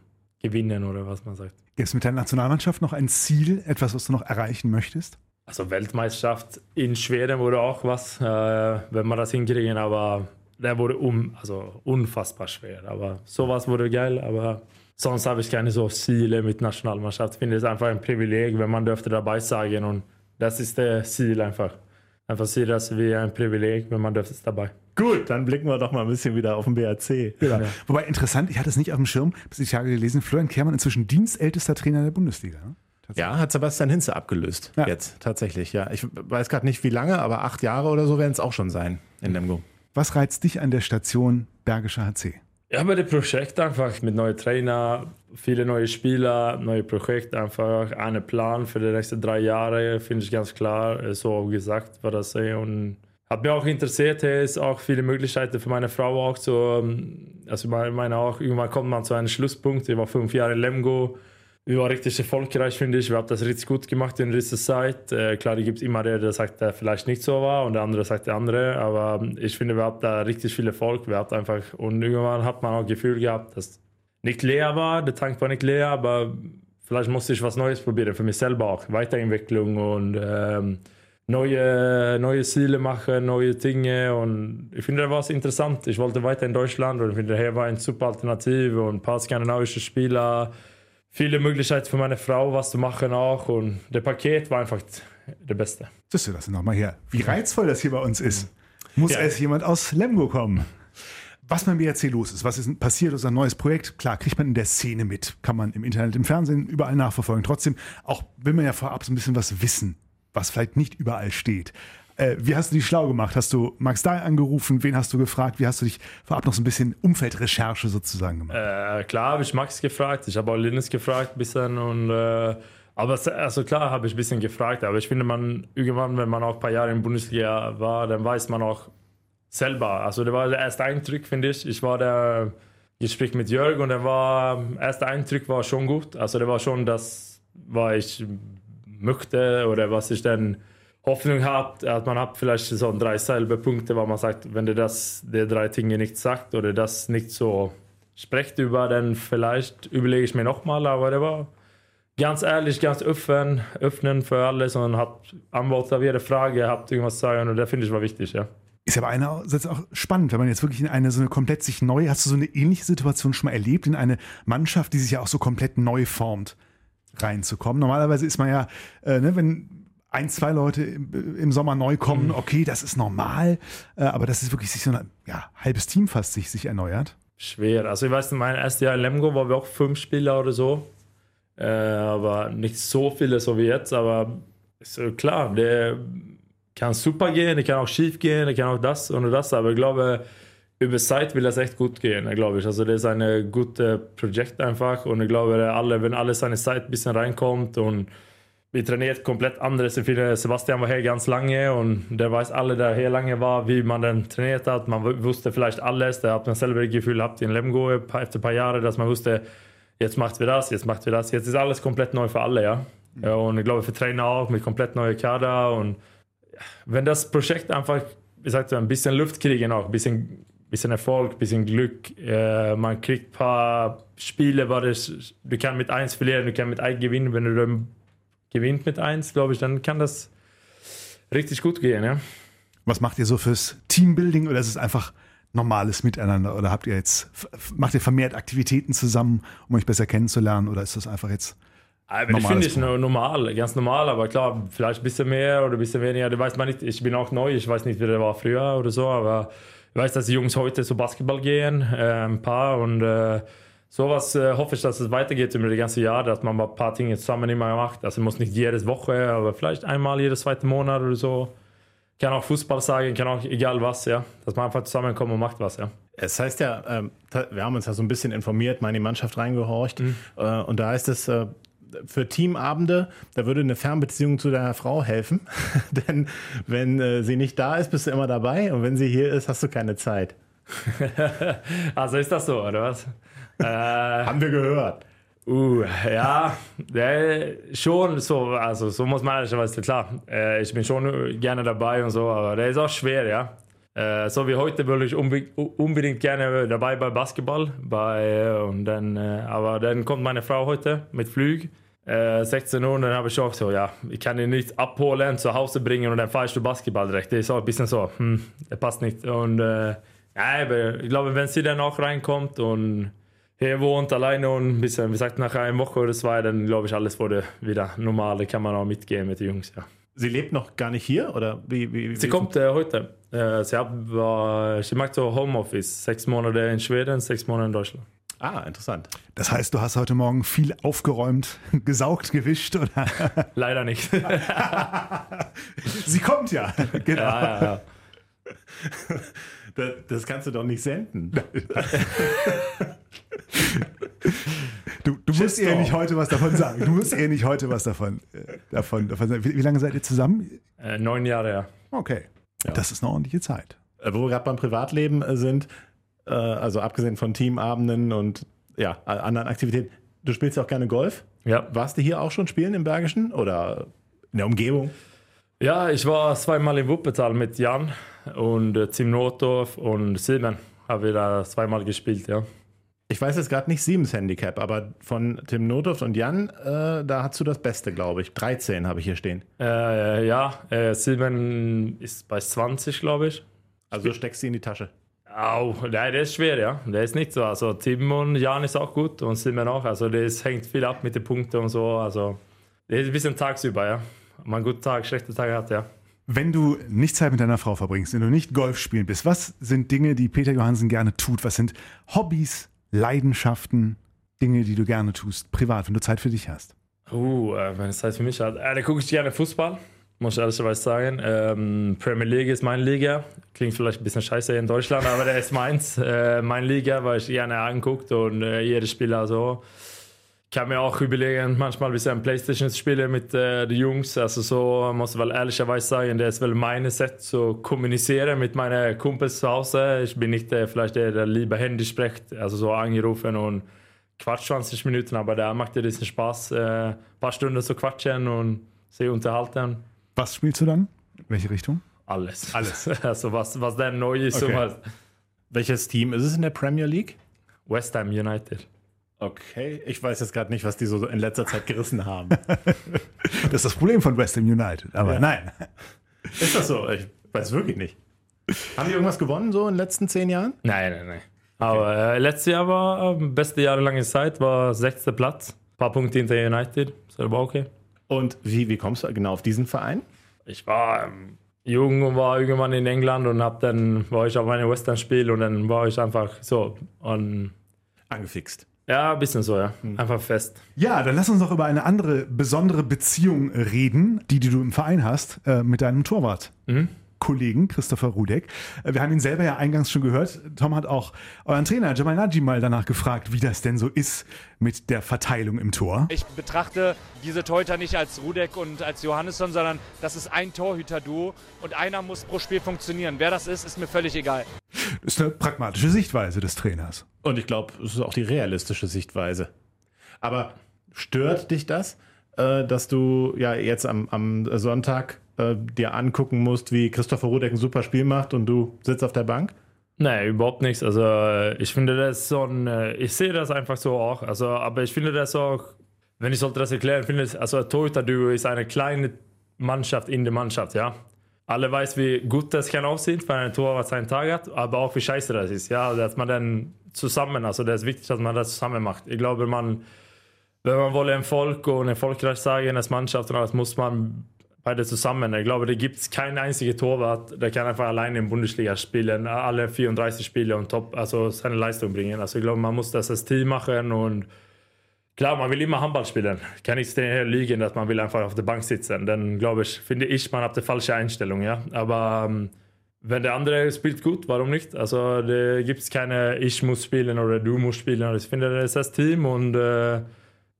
Speaker 7: gewinnen oder was man sagt.
Speaker 2: Gibt es mit der Nationalmannschaft noch ein Ziel, etwas, was du noch erreichen möchtest?
Speaker 7: Also, Weltmeisterschaft in Schweden wurde auch was, äh, wenn man das hinkriegen, aber der wurde um, also unfassbar schwer. Aber sowas wurde geil, aber sonst habe ich keine so Ziele mit Nationalmannschaft. Ich finde es einfach ein Privileg, wenn man dürfte dabei sagen und das ist der Ziel einfach. Einfach sehe das wie ein Privileg, wenn man dürfte es dabei.
Speaker 3: Gut, dann blicken wir doch mal ein bisschen wieder auf den BRC.
Speaker 2: Ja. Ja. Wobei interessant, ich hatte es nicht auf dem Schirm, bis ich Tage gelesen, Florian Kehrmann inzwischen dienstältester Trainer der Bundesliga. Ne?
Speaker 3: Ja, hat Sebastian Hinze abgelöst. Ja. Jetzt, tatsächlich, ja. Ich weiß gerade nicht, wie lange, aber acht Jahre oder so werden es auch schon sein in Lemgo.
Speaker 2: Was reizt dich an der Station Bergischer HC?
Speaker 7: Ja, bei dem Projekt einfach mit neuen Trainer, viele neue Spieler, neue Projekte, einfach einen Plan für die nächsten drei Jahre, finde ich ganz klar. So gesagt war das. Und hat mir auch interessiert, es ist auch viele Möglichkeiten für meine Frau auch so, ähm, also ich meine auch, irgendwann kommt man zu einem Schlusspunkt, ich war fünf Jahre in Lemgo, wir waren richtig erfolgreich, finde ich. Wir haben das richtig gut gemacht in dieser Zeit. Äh, klar, die gibt es immer der, der sagt, der vielleicht nicht so war und der andere sagt der andere. Aber ich finde, wir haben da richtig viel Erfolg. Wir haben einfach, und irgendwann hat man auch Gefühl gehabt, dass nicht leer war, der Tank war nicht leer, aber vielleicht musste ich was Neues probieren, für mich selber auch. Weiterentwicklung und ähm, neue, neue Ziele machen, neue Dinge. Und ich finde, das war interessant. Ich wollte weiter in Deutschland und ich finde, hier war eine super Alternative und ein paar skandinavische Spieler viele Möglichkeiten für meine Frau, was zu machen auch. Und der Paket war einfach der Beste.
Speaker 2: Das ist das nochmal her. Wie reizvoll das hier bei uns ist. Muss ja. erst jemand aus Lemgo kommen. Was beim BRC los ist, was ist passiert, ist ein neues Projekt. Klar, kriegt man in der Szene mit. Kann man im Internet, im Fernsehen, überall nachverfolgen. Trotzdem, auch will man ja vorab so ein bisschen was wissen, was vielleicht nicht überall steht. Äh, wie hast du dich schlau gemacht? Hast du Max Dahl angerufen? Wen hast du gefragt? Wie hast du dich vorab noch so ein bisschen Umfeldrecherche sozusagen gemacht?
Speaker 7: Äh, klar habe ich Max gefragt. Ich habe auch Linus gefragt ein bisschen. Und, äh, aber also klar habe ich ein bisschen gefragt. Aber ich finde, man irgendwann, wenn man auch ein paar Jahre in Bundesliga war, dann weiß man auch selber. Also der war der erste Eindruck, finde ich. Ich war der Gespräch mit Jörg und der war, erste Eindruck war schon gut. Also der war schon das, was ich möchte oder was ich dann Hoffnung habt, att man hat vielleicht so drei selbe Punkte, wo man sagt, wenn der das, die drei Dinge nicht sagt oder das nicht so spricht über, dann vielleicht überlege ich mir nochmal, aber der war ganz ehrlich, ganz offen, öffnen für alles und hat Antwort auf jede Frage, habt irgendwas zu sagen und das finde ich war wichtig, ja.
Speaker 2: Ist aber einerseits auch spannend, wenn man jetzt wirklich in eine so eine komplett sich neu, hast du so eine ähnliche Situation schon mal erlebt, in eine Mannschaft, die sich ja auch so komplett neu formt, reinzukommen? Normalerweise ist man ja, äh, ne, wenn ein, zwei Leute im, Sommer neu kommen, mhm. okay, das ist normal, äh, aber das ist wirklich sich so ein ja, halbes Team fast sich, sich erneuert.
Speaker 7: Schwer. Also ich weiß, mein erstes Jahr in Lemgo waren wir auch fünf Spieler oder so. Äh, aber nicht so viele so wie jetzt, aber ist klar, der kann super gehen, der kann auch schief gehen, der kann auch das und das, aber ich glaube, über Zeit will das echt gut gehen, glaube ich. Also das ist ein gutes Projekt einfach und ich glaube, alle, wenn alles seine Zeit ein bisschen reinkommt und vi trainiert komplett anders. Sebastian war hier ganz lange und der weiß alle, der hier lange war, wie man dann trainiert hat. Man wusste vielleicht alles. Da hat man selber das Gefühl gehabt in Lemgo efter ein paar Jahren, dass man wusste, jetzt macht wir das, jetzt macht wir das. Jetzt ist alles komplett neu für alle, ja. ja und ich glaube für Trainer auch mit komplett neuen Kader. Und wenn das Projekt einfach, wie gesagt, ein bisschen Luft kriegen auch, ein bisschen, bisschen Erfolg, ein bisschen Glück. Äh, man kriegt ein paar Spiele, wo das, du kannst mit eins verlieren, du kannst mit eins gewinnen, wenn du gewinnt mit eins, glaube ich, dann kann das richtig gut gehen. Ja.
Speaker 2: Was macht ihr so fürs Teambuilding oder ist es einfach normales Miteinander oder habt ihr jetzt macht ihr vermehrt Aktivitäten zusammen, um euch besser kennenzulernen oder ist das einfach jetzt
Speaker 7: aber ich finde es normal, ganz normal, aber klar, vielleicht ein bisschen mehr oder ein bisschen weniger, du weißt man nicht, ich bin auch neu, ich weiß nicht, wie der war früher oder so, aber ich weiß, dass die Jungs heute so Basketball gehen, äh, ein paar und äh, sowas äh, hoffe ich, dass es weitergeht über das ganze Jahr, dass man mal ein paar Dinge zusammen immer macht. Also muss nicht jede Woche, aber vielleicht einmal jedes zweite Monat oder so. Kann auch Fußball sagen, kann auch egal was, ja. Dass man einfach zusammenkommt und macht was, ja.
Speaker 3: Es heißt ja, ähm, wir haben uns ja so ein bisschen informiert, mal in die Mannschaft reingehorcht. Mhm. Äh, und da heißt es, äh, für Teamabende, da würde eine Fernbeziehung zu deiner Frau helfen. Denn wenn äh, sie nicht da ist, bist du immer dabei. Und wenn sie hier ist, hast du keine Zeit.
Speaker 7: also ist das so, oder was?
Speaker 3: Äh, Haben wir gehört.
Speaker 7: Uh, ja, äh, schon so, also so muss man ehrlicherweise, klar, äh, ich bin schon gerne dabei und so, aber der ist auch schwer, ja. Äh, so wie heute würde ich unbedingt gerne dabei bei Basketball, bei, und dann, äh, aber dann kommt meine Frau heute mit Flug. 16 äh, Uhr, und dann habe ich auch so, ja, ich kann ihn nicht abholen, zu Hause bringen und dann fahrst du Basketball direkt. Das ist auch ein bisschen so, hm, passt nicht. Und äh, ja, aber ich glaube, wenn sie dann auch reinkommt und hier wohnt alleine und ein bisschen, wie gesagt, nach einer Woche oder zwei, dann glaube ich, alles wurde wieder normal. Da kann man auch mitgehen mit den Jungs, ja.
Speaker 3: Sie lebt noch gar nicht hier oder wie? wie, wie
Speaker 7: sie kommt äh, heute. Äh, sie, hat, äh, sie macht so Homeoffice. Sechs Monate in Schweden, sechs Monate in Deutschland.
Speaker 3: Ah, interessant.
Speaker 2: Das heißt, du hast heute Morgen viel aufgeräumt, gesaugt, gewischt, oder?
Speaker 7: Leider nicht.
Speaker 2: sie kommt ja.
Speaker 7: Genau. Ja, ja, ja.
Speaker 3: Das, das kannst du doch nicht senden.
Speaker 2: Du, du musst ihr nicht heute was davon sagen. Du musst ihr nicht heute was davon, äh, davon, davon sagen. Wie, wie, lange seid ihr zusammen?
Speaker 7: Äh, neun Jahre, ja.
Speaker 2: Okay.
Speaker 3: Ja.
Speaker 2: Das ist eine ordentliche Zeit.
Speaker 3: Äh, Wo wir gerade beim Privatleben äh, sind, äh, also abgesehen von Teamabenden und ja, anderen Aktivitäten, du spielst ja auch gerne Golf.
Speaker 7: Ja.
Speaker 3: Warst du hier auch schon spielen im Bergischen oder in der Umgebung?
Speaker 7: Ja, ich war zweimal in Wuppertal mit Jan und äh, Tim Notdorf und Simon. Haben wir da zweimal gespielt, ja.
Speaker 3: Ich weiß jetzt gerade nicht Siemens Handicap, aber von Tim Notdorf und Jan, äh, da hast du das Beste, glaube ich. 13 habe ich hier stehen.
Speaker 7: Äh, ja, äh, Simon ist bei 20, glaube ich.
Speaker 3: Also steckst du in die Tasche.
Speaker 7: Au, nein, der ist schwer, ja. Der ist nicht so. Also Tim und Jan ist auch gut und Simon auch. Also das hängt viel ab mit den Punkten und so. Also der ist ein bisschen tagsüber, ja. Einen guten Tag, schlechte Tage hat, ja.
Speaker 2: Wenn du nicht Zeit mit deiner Frau verbringst, wenn du nicht Golf spielen bist, was sind Dinge, die Peter Johansen gerne tut? Was sind Hobbys, Leidenschaften, Dinge, die du gerne tust, privat, wenn du Zeit für dich hast?
Speaker 7: Uh, äh, wenn es Zeit für mich hat. Äh, da gucke ich gerne Fußball, muss ich ehrlicherweise sagen. Ähm, Premier League ist meine Liga. Klingt vielleicht ein bisschen scheiße in Deutschland, aber der ist meins. Äh, meine Liga, weil ich gerne anguckt und äh, jedes Spieler so. Kann mir auch überlegen, manchmal ein bisschen Playstation zu spielen mit äh, den Jungs. Also so, muss ich ehrlicherweise sagen, das ist wel meine Set zu kommunizieren mit meinen Kumpels zu Hause. Ich bin nicht äh, vielleicht der, der lieber Handy spricht, also so angerufen und quatscht 20 Minuten, aber da macht dir das Spaß, äh, ein paar Stunden zu quatschen und sich unterhalten.
Speaker 2: Was spielst du dann? Welche Richtung?
Speaker 7: Alles. Alles. Also was, was dann neu ist.
Speaker 2: Okay.
Speaker 3: Welches Team ist es in der Premier League?
Speaker 7: West Ham United.
Speaker 3: Okay, ich weiß jetzt gerade nicht, was die so in letzter Zeit gerissen haben.
Speaker 2: Das ist das Problem von West Ham United. Aber nein.
Speaker 3: ist das so? Ich weiß wirklich nicht. Haben die irgendwas gewonnen so in den letzten zehn Jahren?
Speaker 7: Nein, nein, nein. Aber äh, letztes Jahr war äh, beste jahrelange Zeit, war sechster Platz. Ein paar Punkte hinter United. Das war okay.
Speaker 3: Und wie, wie kommst du genau auf diesen Verein?
Speaker 7: Ich war ähm, jung und war irgendwann in England und hab dann war ich auf einem Western-Spiel und dann war ich einfach so. Und
Speaker 3: Angefixt.
Speaker 7: Ja, ein bisschen so, ja. Einfach fest.
Speaker 2: Ja, dann lass uns doch über eine andere besondere Beziehung reden, die, die du im Verein hast, äh, mit deinem Torwart. Kollegen Christopher Rudek. Äh, Wir haben ihn selber ja eingangs schon gehört. Tom hat auch euren Trainer Jamal Naji mal danach gefragt, wie das denn so ist mit der Verteilung im Tor.
Speaker 4: Ich betrachte diese Torhüter nicht als Rudek und als Johannesson, sondern das ist ein Torhüter-Duo und einer muss pro Spiel funktionieren. Wer das ist, ist mir völlig egal.
Speaker 2: Das ist eine pragmatische Sichtweise des Trainers.
Speaker 3: Und ich glaube, es ist auch die realistische Sichtweise. Aber stört dich das, äh, dass du ja jetzt am, am Sonntag äh, dir angucken musst, wie Christopher Rudek ein super Spiel macht und du sitzt auf der Bank?
Speaker 7: Nee, überhaupt nichts. Also äh, ich finde das so ein, äh, ich sehe das einfach so auch. Also, aber ich finde das auch, wenn ich sollte das erklären, finde ich, also Torhüter-Duo ist eine kleine Mannschaft in der Mannschaft, ja. Alle weiß, wie gut das kann aussehen, wenn ein Torwart seinen Tag hat, aber auch wie scheiße das ist, ja. Dass man dann zusammen, also das ist wichtig, dass man das zusammen macht. Ich glaube, man, wenn man will Erfolg und erfolgreich sein als Mannschaft, dann muss man beide zusammen. Ich glaube, da gibt es keinen einzigen Torwart, der kann einfach alleine in Bundesliga spielen, alle 34 Spiele und top, also seine Leistung bringen. Also ich glaube, man muss das als Team machen und klar, man will immer Handball spielen. Kann nicht hier liegen, dass man will einfach auf der Bank sitzen. Dann glaube ich, finde ich, man hat die falsche Einstellung, ja. Aber ähm, wenn der andere spielt gut, warum nicht? Also da gibt es keine ich muss spielen oder du musst spielen. Also, Ich finde, das ist das Team und äh,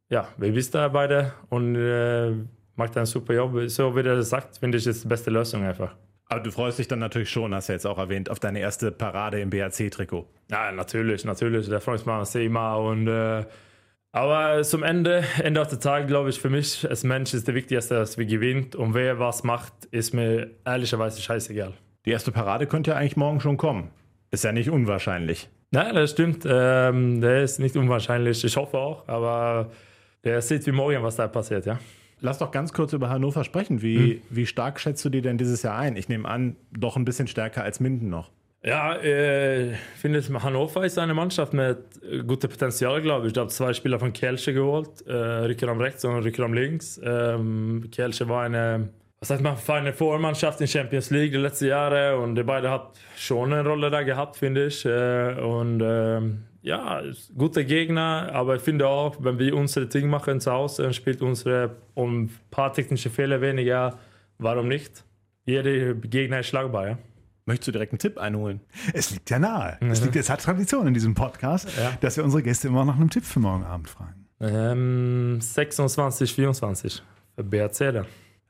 Speaker 7: ja, wir wissen da beide und äh, macht einen super Job. So wie er das sagt, finde ich, ist die beste Lösung einfach.
Speaker 3: Aber du freust dich dann natürlich schon, hast du jetzt auch erwähnt, auf deine erste Parade im BAC-Trikot.
Speaker 7: Ja, natürlich, natürlich. Da freut man sich immer. Und, äh, aber zum Ende, Ende auf der Tag, glaube ich, für mich als Mensch ist das Wichtigste, dass wir gewinnen. Und wer was macht, ist mir ehrlicherweise scheißegal.
Speaker 3: Die erste Parade könnte ja eigentlich morgen schon kommen. Ist ja nicht unwahrscheinlich.
Speaker 7: Nein, das stimmt. Ähm, der ist nicht unwahrscheinlich. Ich hoffe auch. Aber der sieht wie morgen, was da passiert, ja.
Speaker 3: Lass doch ganz kurz über Hannover sprechen. Wie, wie stark schätzt du die denn dieses Jahr ein? Ich nehme an, doch ein bisschen stärker als Minden noch.
Speaker 7: Ja, äh, ich finde, Hannover ist eine Mannschaft mit äh, gutem Potenzial, glaube ich. Ich habe zwei Spieler von Kielce geholt, äh, Rückraum rechts und Rückraum links. Ähm, Kielce war eine, was sagt man, für eine Vormannschaft in Champions League die letzten Jahre und die beiden hat schon eine Rolle da gehabt, finde ich. Äh, und ähm, ja, ist gute Gegner, aber ich finde auch, wenn wir unsere Ding machen zu Hause, dann spielt unsere um ein paar technische Fehler weniger. Warum nicht? Jeder Gegner ist schlagbar, ja.
Speaker 3: Möchtest du direkt einen Tipp einholen?
Speaker 2: Es liegt ja nahe. Es, liegt, es hat Tradition in diesem Podcast,
Speaker 7: Ja.
Speaker 2: dass wir unsere Gäste immer nach einem Tipp für morgen Abend fragen.
Speaker 7: Ähm, 26, 24 für BRC dann.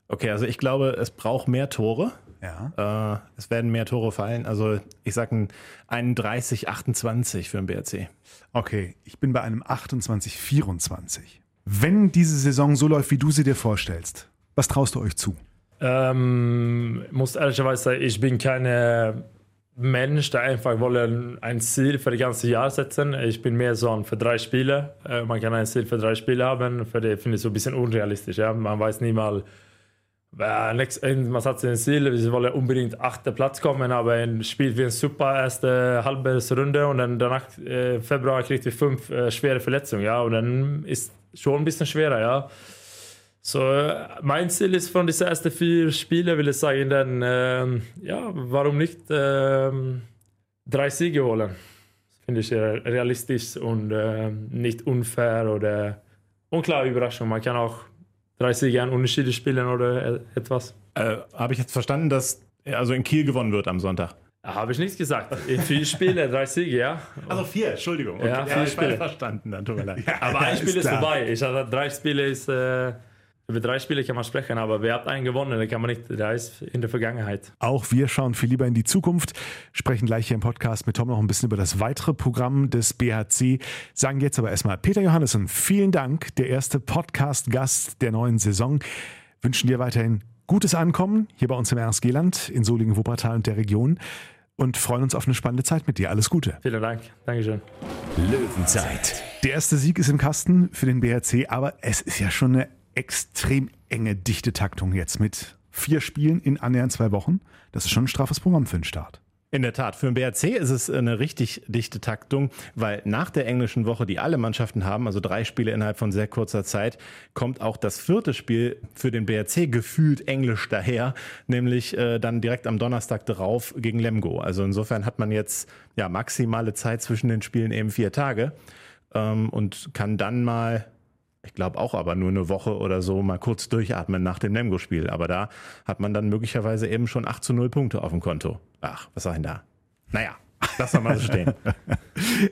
Speaker 3: Okay, also ich glaube, es braucht mehr Tore
Speaker 2: Ja.
Speaker 3: Äh, es werden mehr Tore fallen. Also ich sage ein 31, 28 für den BRC.
Speaker 2: Okay, ich bin bei einem 28-24. Wenn diese Saison so läuft, wie du sie dir vorstellst, was traust du euch zu?
Speaker 7: Ähm, muss ehrlicherweise sagen, ich bin kein Mensch, der einfach wollen ein Ziel für das ganze Jahr setzen. Ich bin mehr so ein für drei Spiele. Äh, man kann ein Ziel für drei Spiele haben. Für die finde ich so ein bisschen unrealistisch. Ja? Man weiß nie mal, äh, next, man hat ein Ziel, wir wollen unbedingt achter Platz kommen, aber ein Spiel wie eine super erste halbe Runde und dann danach äh, Februar kriegt wir fünf äh, schwere Verletzungen, ja, und dann ist schon ein bisschen schwerer, ja. So, äh, mein Ziel ist von diesen ersten vier Spielen, will ich sagen, dann, ähm, ja, warum nicht ähm, drei Siege holen? Finde ich realistisch und ähm, nicht unfair oder unklare Überraschung. Man kann auch drei Siege an Unterschiede spielen oder e- etwas.
Speaker 3: Äh, Habe ich jetzt verstanden, dass also in Kiel gewonnen wird am Sonntag?
Speaker 7: Habe ich nichts gesagt. In vier Spiele, drei Siege, ja.
Speaker 3: Also vier, Entschuldigung. Okay.
Speaker 7: Ja, vier
Speaker 3: ja, ich
Speaker 7: Spiele.
Speaker 3: verstanden, dann tut mir leid.
Speaker 7: Aber ein
Speaker 2: ist
Speaker 7: Spiel ist,
Speaker 2: klar.
Speaker 7: vorbei. Ich hatte drei Spiele ist. Äh, über drei Spiele kann man sprechen, aber wer hat einen gewonnen? Da kann man nicht. Der ist in der Vergangenheit.
Speaker 2: Auch wir schauen viel lieber in die Zukunft, sprechen gleich hier im Podcast mit Tom noch ein bisschen über das weitere Programm des BHC, sagen jetzt aber erstmal Peter Johannessen, vielen Dank, der erste Podcast-Gast der neuen Saison. Wünschen dir weiterhin gutes Ankommen hier bei uns im RSG-Land, in Solingen, Wuppertal und der Region und freuen uns auf eine spannende Zeit mit dir. Alles Gute.
Speaker 7: Vielen Dank. Dankeschön.
Speaker 1: Löwenzeit.
Speaker 2: Der erste Sieg ist im Kasten für den BRC, aber es ist ja schon eine extrem enge, dichte Taktung jetzt mit vier Spielen in annähernd zwei Wochen. Das ist schon ein straffes Programm für den Start.
Speaker 3: In der Tat, für den BRC ist es eine richtig dichte Taktung, weil nach der englischen Woche, die alle Mannschaften haben, also drei Spiele innerhalb von sehr kurzer Zeit, kommt auch das vierte Spiel für den BRC gefühlt englisch daher, nämlich äh, dann direkt am Donnerstag drauf gegen Lemgo. Also insofern hat man jetzt ja maximale Zeit zwischen den Spielen eben vier Tage ähm, und kann dann mal ich glaube auch aber nur eine Woche oder so mal kurz durchatmen nach dem Lemgo-Spiel. Aber da hat man dann möglicherweise eben schon 8 zu 0 Punkte auf dem Konto. Ach, was sag ich denn da? Naja, lass mal so stehen.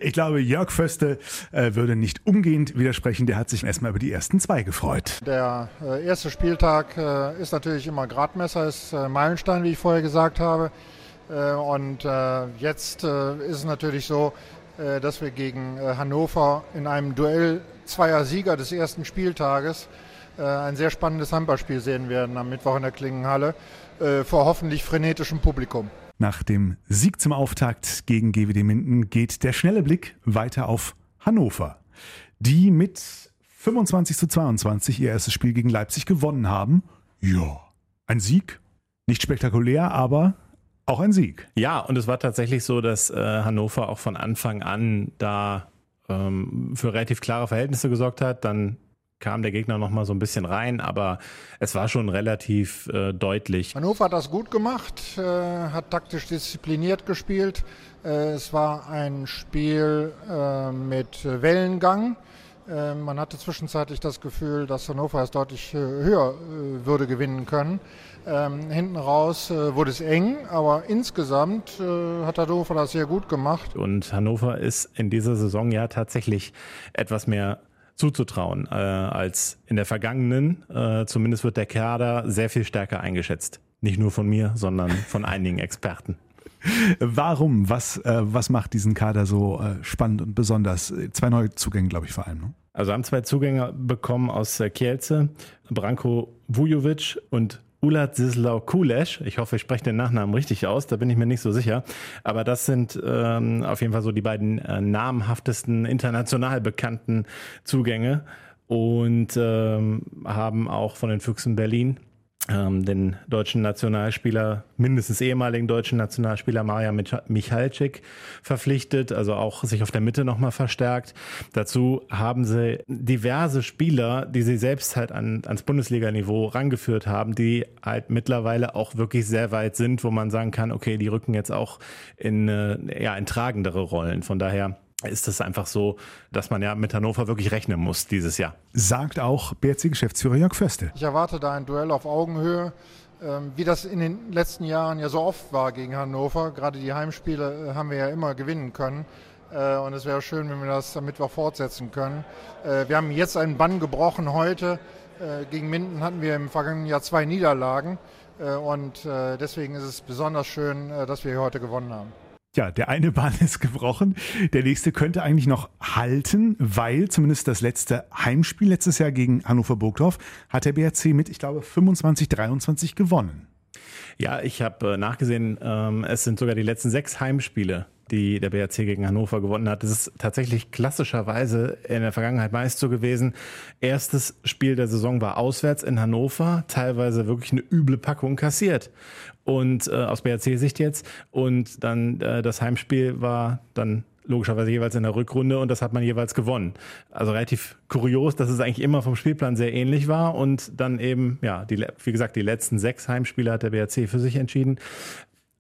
Speaker 2: Ich glaube, Jörg Föste äh, würde nicht umgehend widersprechen. Der hat sich erstmal über die ersten zwei gefreut.
Speaker 8: Der äh, erste Spieltag äh, ist natürlich immer Gradmesser, ist äh, Meilenstein, wie ich vorher gesagt habe. Äh, und äh, jetzt äh, ist es natürlich so, äh, dass wir gegen äh, Hannover in einem Duell zweier Sieger des ersten Spieltages äh, ein sehr spannendes Handballspiel sehen werden am Mittwoch in der Klingenhalle äh, vor hoffentlich frenetischem Publikum.
Speaker 2: Nach dem Sieg zum Auftakt gegen GWD Minden geht der schnelle Blick weiter auf Hannover, die mit 25 zu 22 ihr erstes Spiel gegen Leipzig gewonnen haben. Ja, ein Sieg. Nicht spektakulär, aber auch ein Sieg.
Speaker 3: Ja, und es war tatsächlich so, dass äh, Hannover auch von Anfang an da ähm, für relativ klare Verhältnisse gesorgt hat. Dann kam der Gegner noch mal so ein bisschen rein, aber es war schon relativ äh, deutlich.
Speaker 8: Hannover hat das gut gemacht, äh, hat taktisch diszipliniert gespielt. Äh, es war ein Spiel äh, mit Wellengang. Äh, man hatte zwischenzeitlich das Gefühl, dass Hannover es deutlich äh, höher würde gewinnen können. Ähm, hinten raus äh, wurde es eng, aber insgesamt äh, hat Hannover das sehr gut gemacht.
Speaker 3: Und Hannover ist in dieser Saison ja tatsächlich etwas mehr zuzutrauen äh, als in der vergangenen. Äh, zumindest wird der Kader sehr viel stärker eingeschätzt. Nicht nur von mir, sondern von einigen Experten.
Speaker 2: Warum? Was, äh, was macht diesen Kader so äh, spannend und besonders? Zwei neue Zugänge, glaube ich, vor allem. Ne?
Speaker 3: Also haben zwei Zugänge bekommen aus Kielce, Branko Vujovic und Ulat Zislau Kulesch. Ich hoffe, ich spreche den Nachnamen richtig aus, da bin ich mir nicht so sicher. Aber das sind ähm, auf jeden Fall so die beiden äh, namhaftesten, international bekannten Zugänge und ähm, haben auch von den Füchsen Berlin den deutschen Nationalspieler, mindestens ehemaligen deutschen Nationalspieler Maja Mich- Michalczyk verpflichtet, also auch sich auf der Mitte nochmal verstärkt. Dazu haben sie diverse Spieler, die sie selbst halt an, ans Bundesliga-Niveau rangeführt haben, die halt mittlerweile auch wirklich sehr weit sind, wo man sagen kann, okay, die rücken jetzt auch in, äh, ja, in tragendere Rollen. Von daher ist es einfach so, dass man ja mit Hannover wirklich rechnen muss dieses Jahr.
Speaker 2: Sagt auch BRC-Geschäftsführer Jörg Föste.
Speaker 8: Ich erwarte da ein Duell auf Augenhöhe, ähm, wie das in den letzten Jahren ja so oft war gegen Hannover. Gerade die Heimspiele äh, haben wir ja immer gewinnen können. Äh, Und es wäre schön, wenn wir das am Mittwoch fortsetzen können. Äh, Wir haben jetzt einen Bann gebrochen heute gegen Minden hatten wir im vergangenen Jahr zwei Niederlagen. Und deswegen ist es besonders schön, dass wir hier heute gewonnen haben.
Speaker 2: Ja, der eine Bahn ist gebrochen. Der nächste könnte eigentlich noch halten, weil zumindest das letzte Heimspiel letztes Jahr gegen Hannover Burgdorf hat der BRC mit, ich glaube, 25, 23 gewonnen.
Speaker 3: Ja, ich habe äh, nachgesehen, ähm, es sind sogar die letzten sechs Heimspiele, die der BRC gegen Hannover gewonnen hat. Das ist tatsächlich klassischerweise in der Vergangenheit meist so gewesen. Erstes Spiel der Saison war auswärts in Hannover, teilweise wirklich eine üble Packung kassiert. Und äh, aus BRC-Sicht jetzt. Und dann äh, das Heimspiel war dann logischerweise jeweils in der Rückrunde und das hat man jeweils gewonnen. Also relativ kurios, dass es eigentlich immer vom Spielplan sehr ähnlich war und dann eben, ja, die, wie gesagt, die letzten sechs Heimspiele hat der BRC für sich entschieden.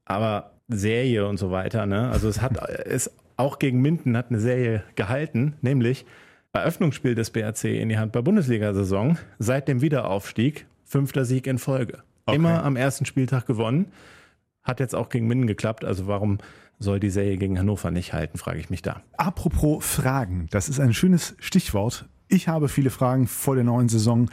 Speaker 3: Aber Serie und so weiter, ne? Also es hat es auch gegen Minden hat eine Serie gehalten, nämlich Eröffnungsspiel des BRC in die Handball-Bundesliga-Saison seit dem Wiederaufstieg, fünfter Sieg in Folge.
Speaker 2: Okay.
Speaker 3: Immer am ersten Spieltag gewonnen. Hat jetzt auch gegen Minden geklappt. Also warum soll die Serie gegen Hannover nicht halten, frage ich mich da.
Speaker 2: Apropos Fragen, das ist ein schönes Stichwort. Ich habe viele Fragen vor der neuen Saison.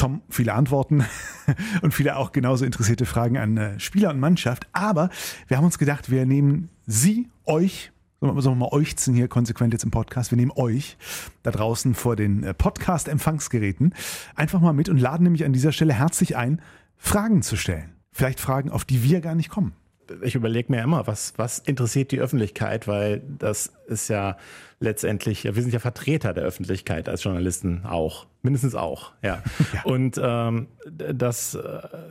Speaker 2: Tom, viele Antworten und viele auch genauso interessierte Fragen an äh, Spieler und Mannschaft. Aber wir haben uns gedacht, wir nehmen Sie, euch, sollen wir mal euchzen hier konsequent jetzt im Podcast, wir nehmen euch da draußen vor den äh, Podcast-Empfangsgeräten einfach mal mit und laden nämlich an dieser Stelle herzlich ein, Fragen zu stellen. Vielleicht Fragen, auf die wir gar nicht kommen.
Speaker 3: ich überlege mir immer, was, was interessiert die Öffentlichkeit, weil das ist ja letztendlich, wir sind ja Vertreter der Öffentlichkeit als Journalisten auch, mindestens auch, ja. Und ähm, das äh,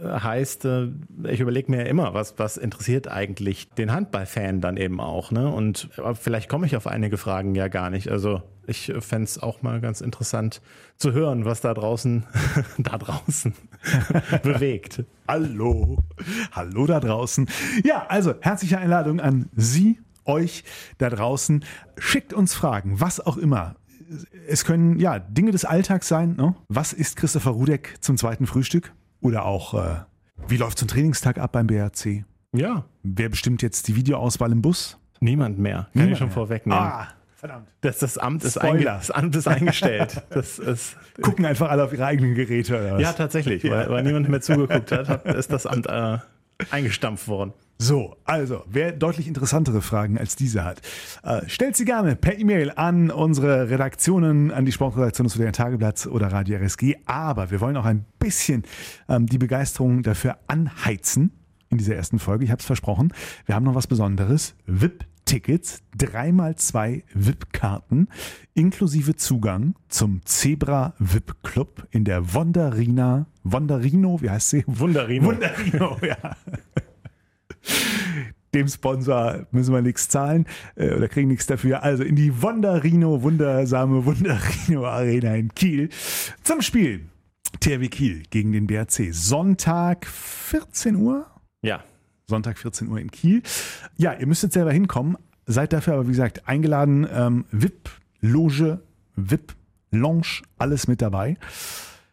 Speaker 3: heißt, äh, ich überlege mir immer, was, was interessiert eigentlich den Handballfan dann eben auch, ne? Und vielleicht komme ich auf einige Fragen ja gar nicht. Also ich fände es auch mal ganz interessant zu hören, was da draußen, da draußen bewegt.
Speaker 2: Hallo, hallo da draußen. Ja, also herzliche Einladung an Sie, euch da draußen. Schickt uns Fragen, was auch immer. Es können ja Dinge des Alltags sein. Ne? Was ist Christopher Rudek zum zweiten Frühstück? Oder auch, äh, wie läuft so ein Trainingstag ab beim BRC?
Speaker 3: Ja,
Speaker 2: Wer bestimmt jetzt die Videoauswahl im Bus?
Speaker 3: niemand mehr. Kann
Speaker 2: Niemand
Speaker 3: ich schon
Speaker 2: mehr.
Speaker 3: vorwegnehmen.
Speaker 2: Ah, verdammt.
Speaker 3: Das, das, Amt ist das Amt ist eingestellt. Das ist,
Speaker 2: Gucken einfach alle auf ihre eigenen Geräte. Oder was?
Speaker 3: ja, tatsächlich, weil, weil niemand mehr zugeguckt hat, hat ist das Amt äh, eingestampft worden.
Speaker 2: So, also, wer deutlich interessantere Fragen als diese hat, äh, stellt sie gerne per E-Mail an unsere Redaktionen, an die Sportredaktion des Stuttgarter Tageblatts oder Radio RSG. Aber wir wollen auch ein bisschen ähm, die Begeisterung dafür anheizen in dieser ersten Folge. Ich habe es versprochen. Wir haben noch was Besonderes. VIP-Tickets, dreimal zwei VIP-Karten, inklusive Zugang zum Zebra VIP Club in der Wonderina, Wonderino, wie heißt sie?
Speaker 3: Wunderino.
Speaker 2: Wunderino, ja. Dem Sponsor müssen wir nichts zahlen äh, oder kriegen nichts dafür. Also in die Wonderino, wundersame Wonderino Arena in Kiel zum Spiel. THW Kiel gegen den BRC. Sonntag 14 Uhr.
Speaker 3: Ja,
Speaker 2: Sonntag 14 Uhr in Kiel. Ja, ihr müsst jetzt selber hinkommen. Seid dafür aber, wie gesagt, eingeladen. Ähm, VIP, Loge, VIP, Lounge, alles mit dabei.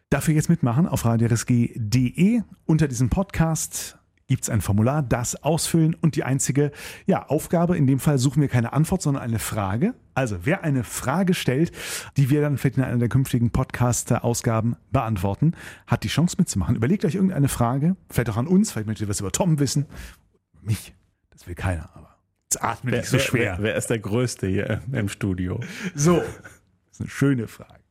Speaker 2: Dafür jetzt mitmachen auf radiorsg.de. Unter diesem Podcast gibt es ein Formular, das ausfüllen und die einzige ja, Aufgabe, in dem Fall suchen wir keine Antwort, sondern eine Frage. Also wer eine Frage stellt, die wir dann vielleicht in einer der künftigen Podcast-Ausgaben beantworten, hat die Chance mitzumachen. Überlegt euch irgendeine Frage, vielleicht auch an uns, vielleicht möchtet ihr was über Tom wissen. Mich, das will keiner, aber jetzt atme
Speaker 3: wer,
Speaker 2: nicht so
Speaker 3: wer,
Speaker 2: schwer.
Speaker 3: Wer, wer ist der Größte hier im Studio?
Speaker 2: So, das ist eine schöne Frage.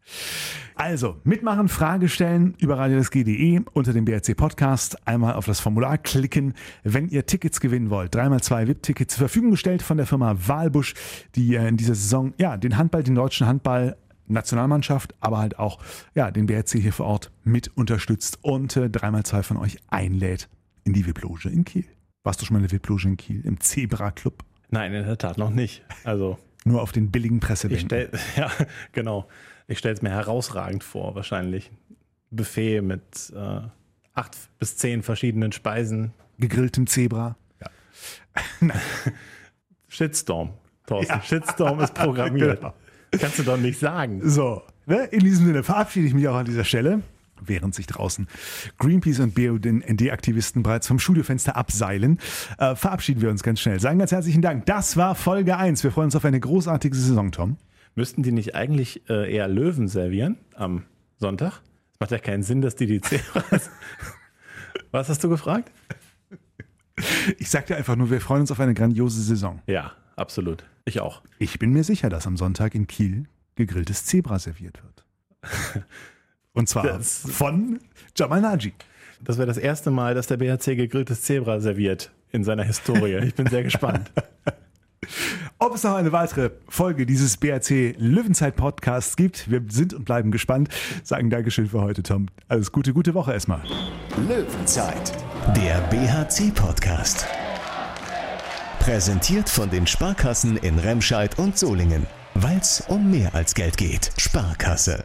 Speaker 2: Also, mitmachen, Frage stellen über radiosg.de unter dem BRC Podcast. Einmal auf das Formular klicken, wenn ihr Tickets gewinnen wollt. Dreimal zwei VIP-Tickets zur Verfügung gestellt von der Firma Walbusch, die äh, in dieser Saison ja den Handball, den deutschen Handball Nationalmannschaft, aber halt auch ja, den BRC hier vor Ort mit unterstützt und äh, dreimal zwei von euch einlädt in die VIP-Loge in Kiel. Warst du schon mal in der VIP-Loge in Kiel? Im Zebra Club?
Speaker 3: Nein, in der Tat noch nicht. Also
Speaker 2: Nur auf den billigen Pressebänken.
Speaker 3: stell, ja, genau. Ich stelle es mir herausragend vor, wahrscheinlich. Buffet mit äh, acht bis zehn verschiedenen Speisen.
Speaker 2: Gegrilltem Zebra.
Speaker 3: Shitstorm, Thorsten. Shitstorm ist programmiert.
Speaker 2: Genau.
Speaker 3: Kannst du doch nicht sagen.
Speaker 2: So, ne? in diesem Sinne verabschiede ich mich auch an dieser Stelle, während sich draußen Greenpeace und BUND-Aktivisten bereits vom Studiofenster abseilen, äh, verabschieden wir uns ganz schnell. Sagen ganz herzlichen Dank. Das war Folge 1. Wir freuen uns auf eine großartige Saison, Tom.
Speaker 3: Müssten die nicht eigentlich äh, eher Löwen servieren am Sonntag? Macht ja keinen Sinn, dass die die Zebras. Was hast du gefragt?
Speaker 2: Ich sagte einfach nur, wir freuen uns auf eine grandiose Saison.
Speaker 3: Ja, absolut. Ich auch.
Speaker 2: Ich bin mir sicher, dass am Sonntag in Kiel gegrilltes Zebra serviert wird. Und zwar
Speaker 3: Das-
Speaker 2: von Jamal Naji.
Speaker 3: Das wäre das erste Mal, dass der BHC gegrilltes Zebra serviert in seiner Historie. Ich bin sehr gespannt.
Speaker 2: Ob es noch eine weitere Folge dieses BRC Löwenzeit Podcasts gibt, wir sind und bleiben gespannt. Sagen Dankeschön für heute, Tom. Alles Gute, gute Woche erstmal.
Speaker 1: Löwenzeit, der BHC-Podcast. Präsentiert von den Sparkassen in Remscheid und Solingen. Weil es um mehr als Geld geht. Sparkasse.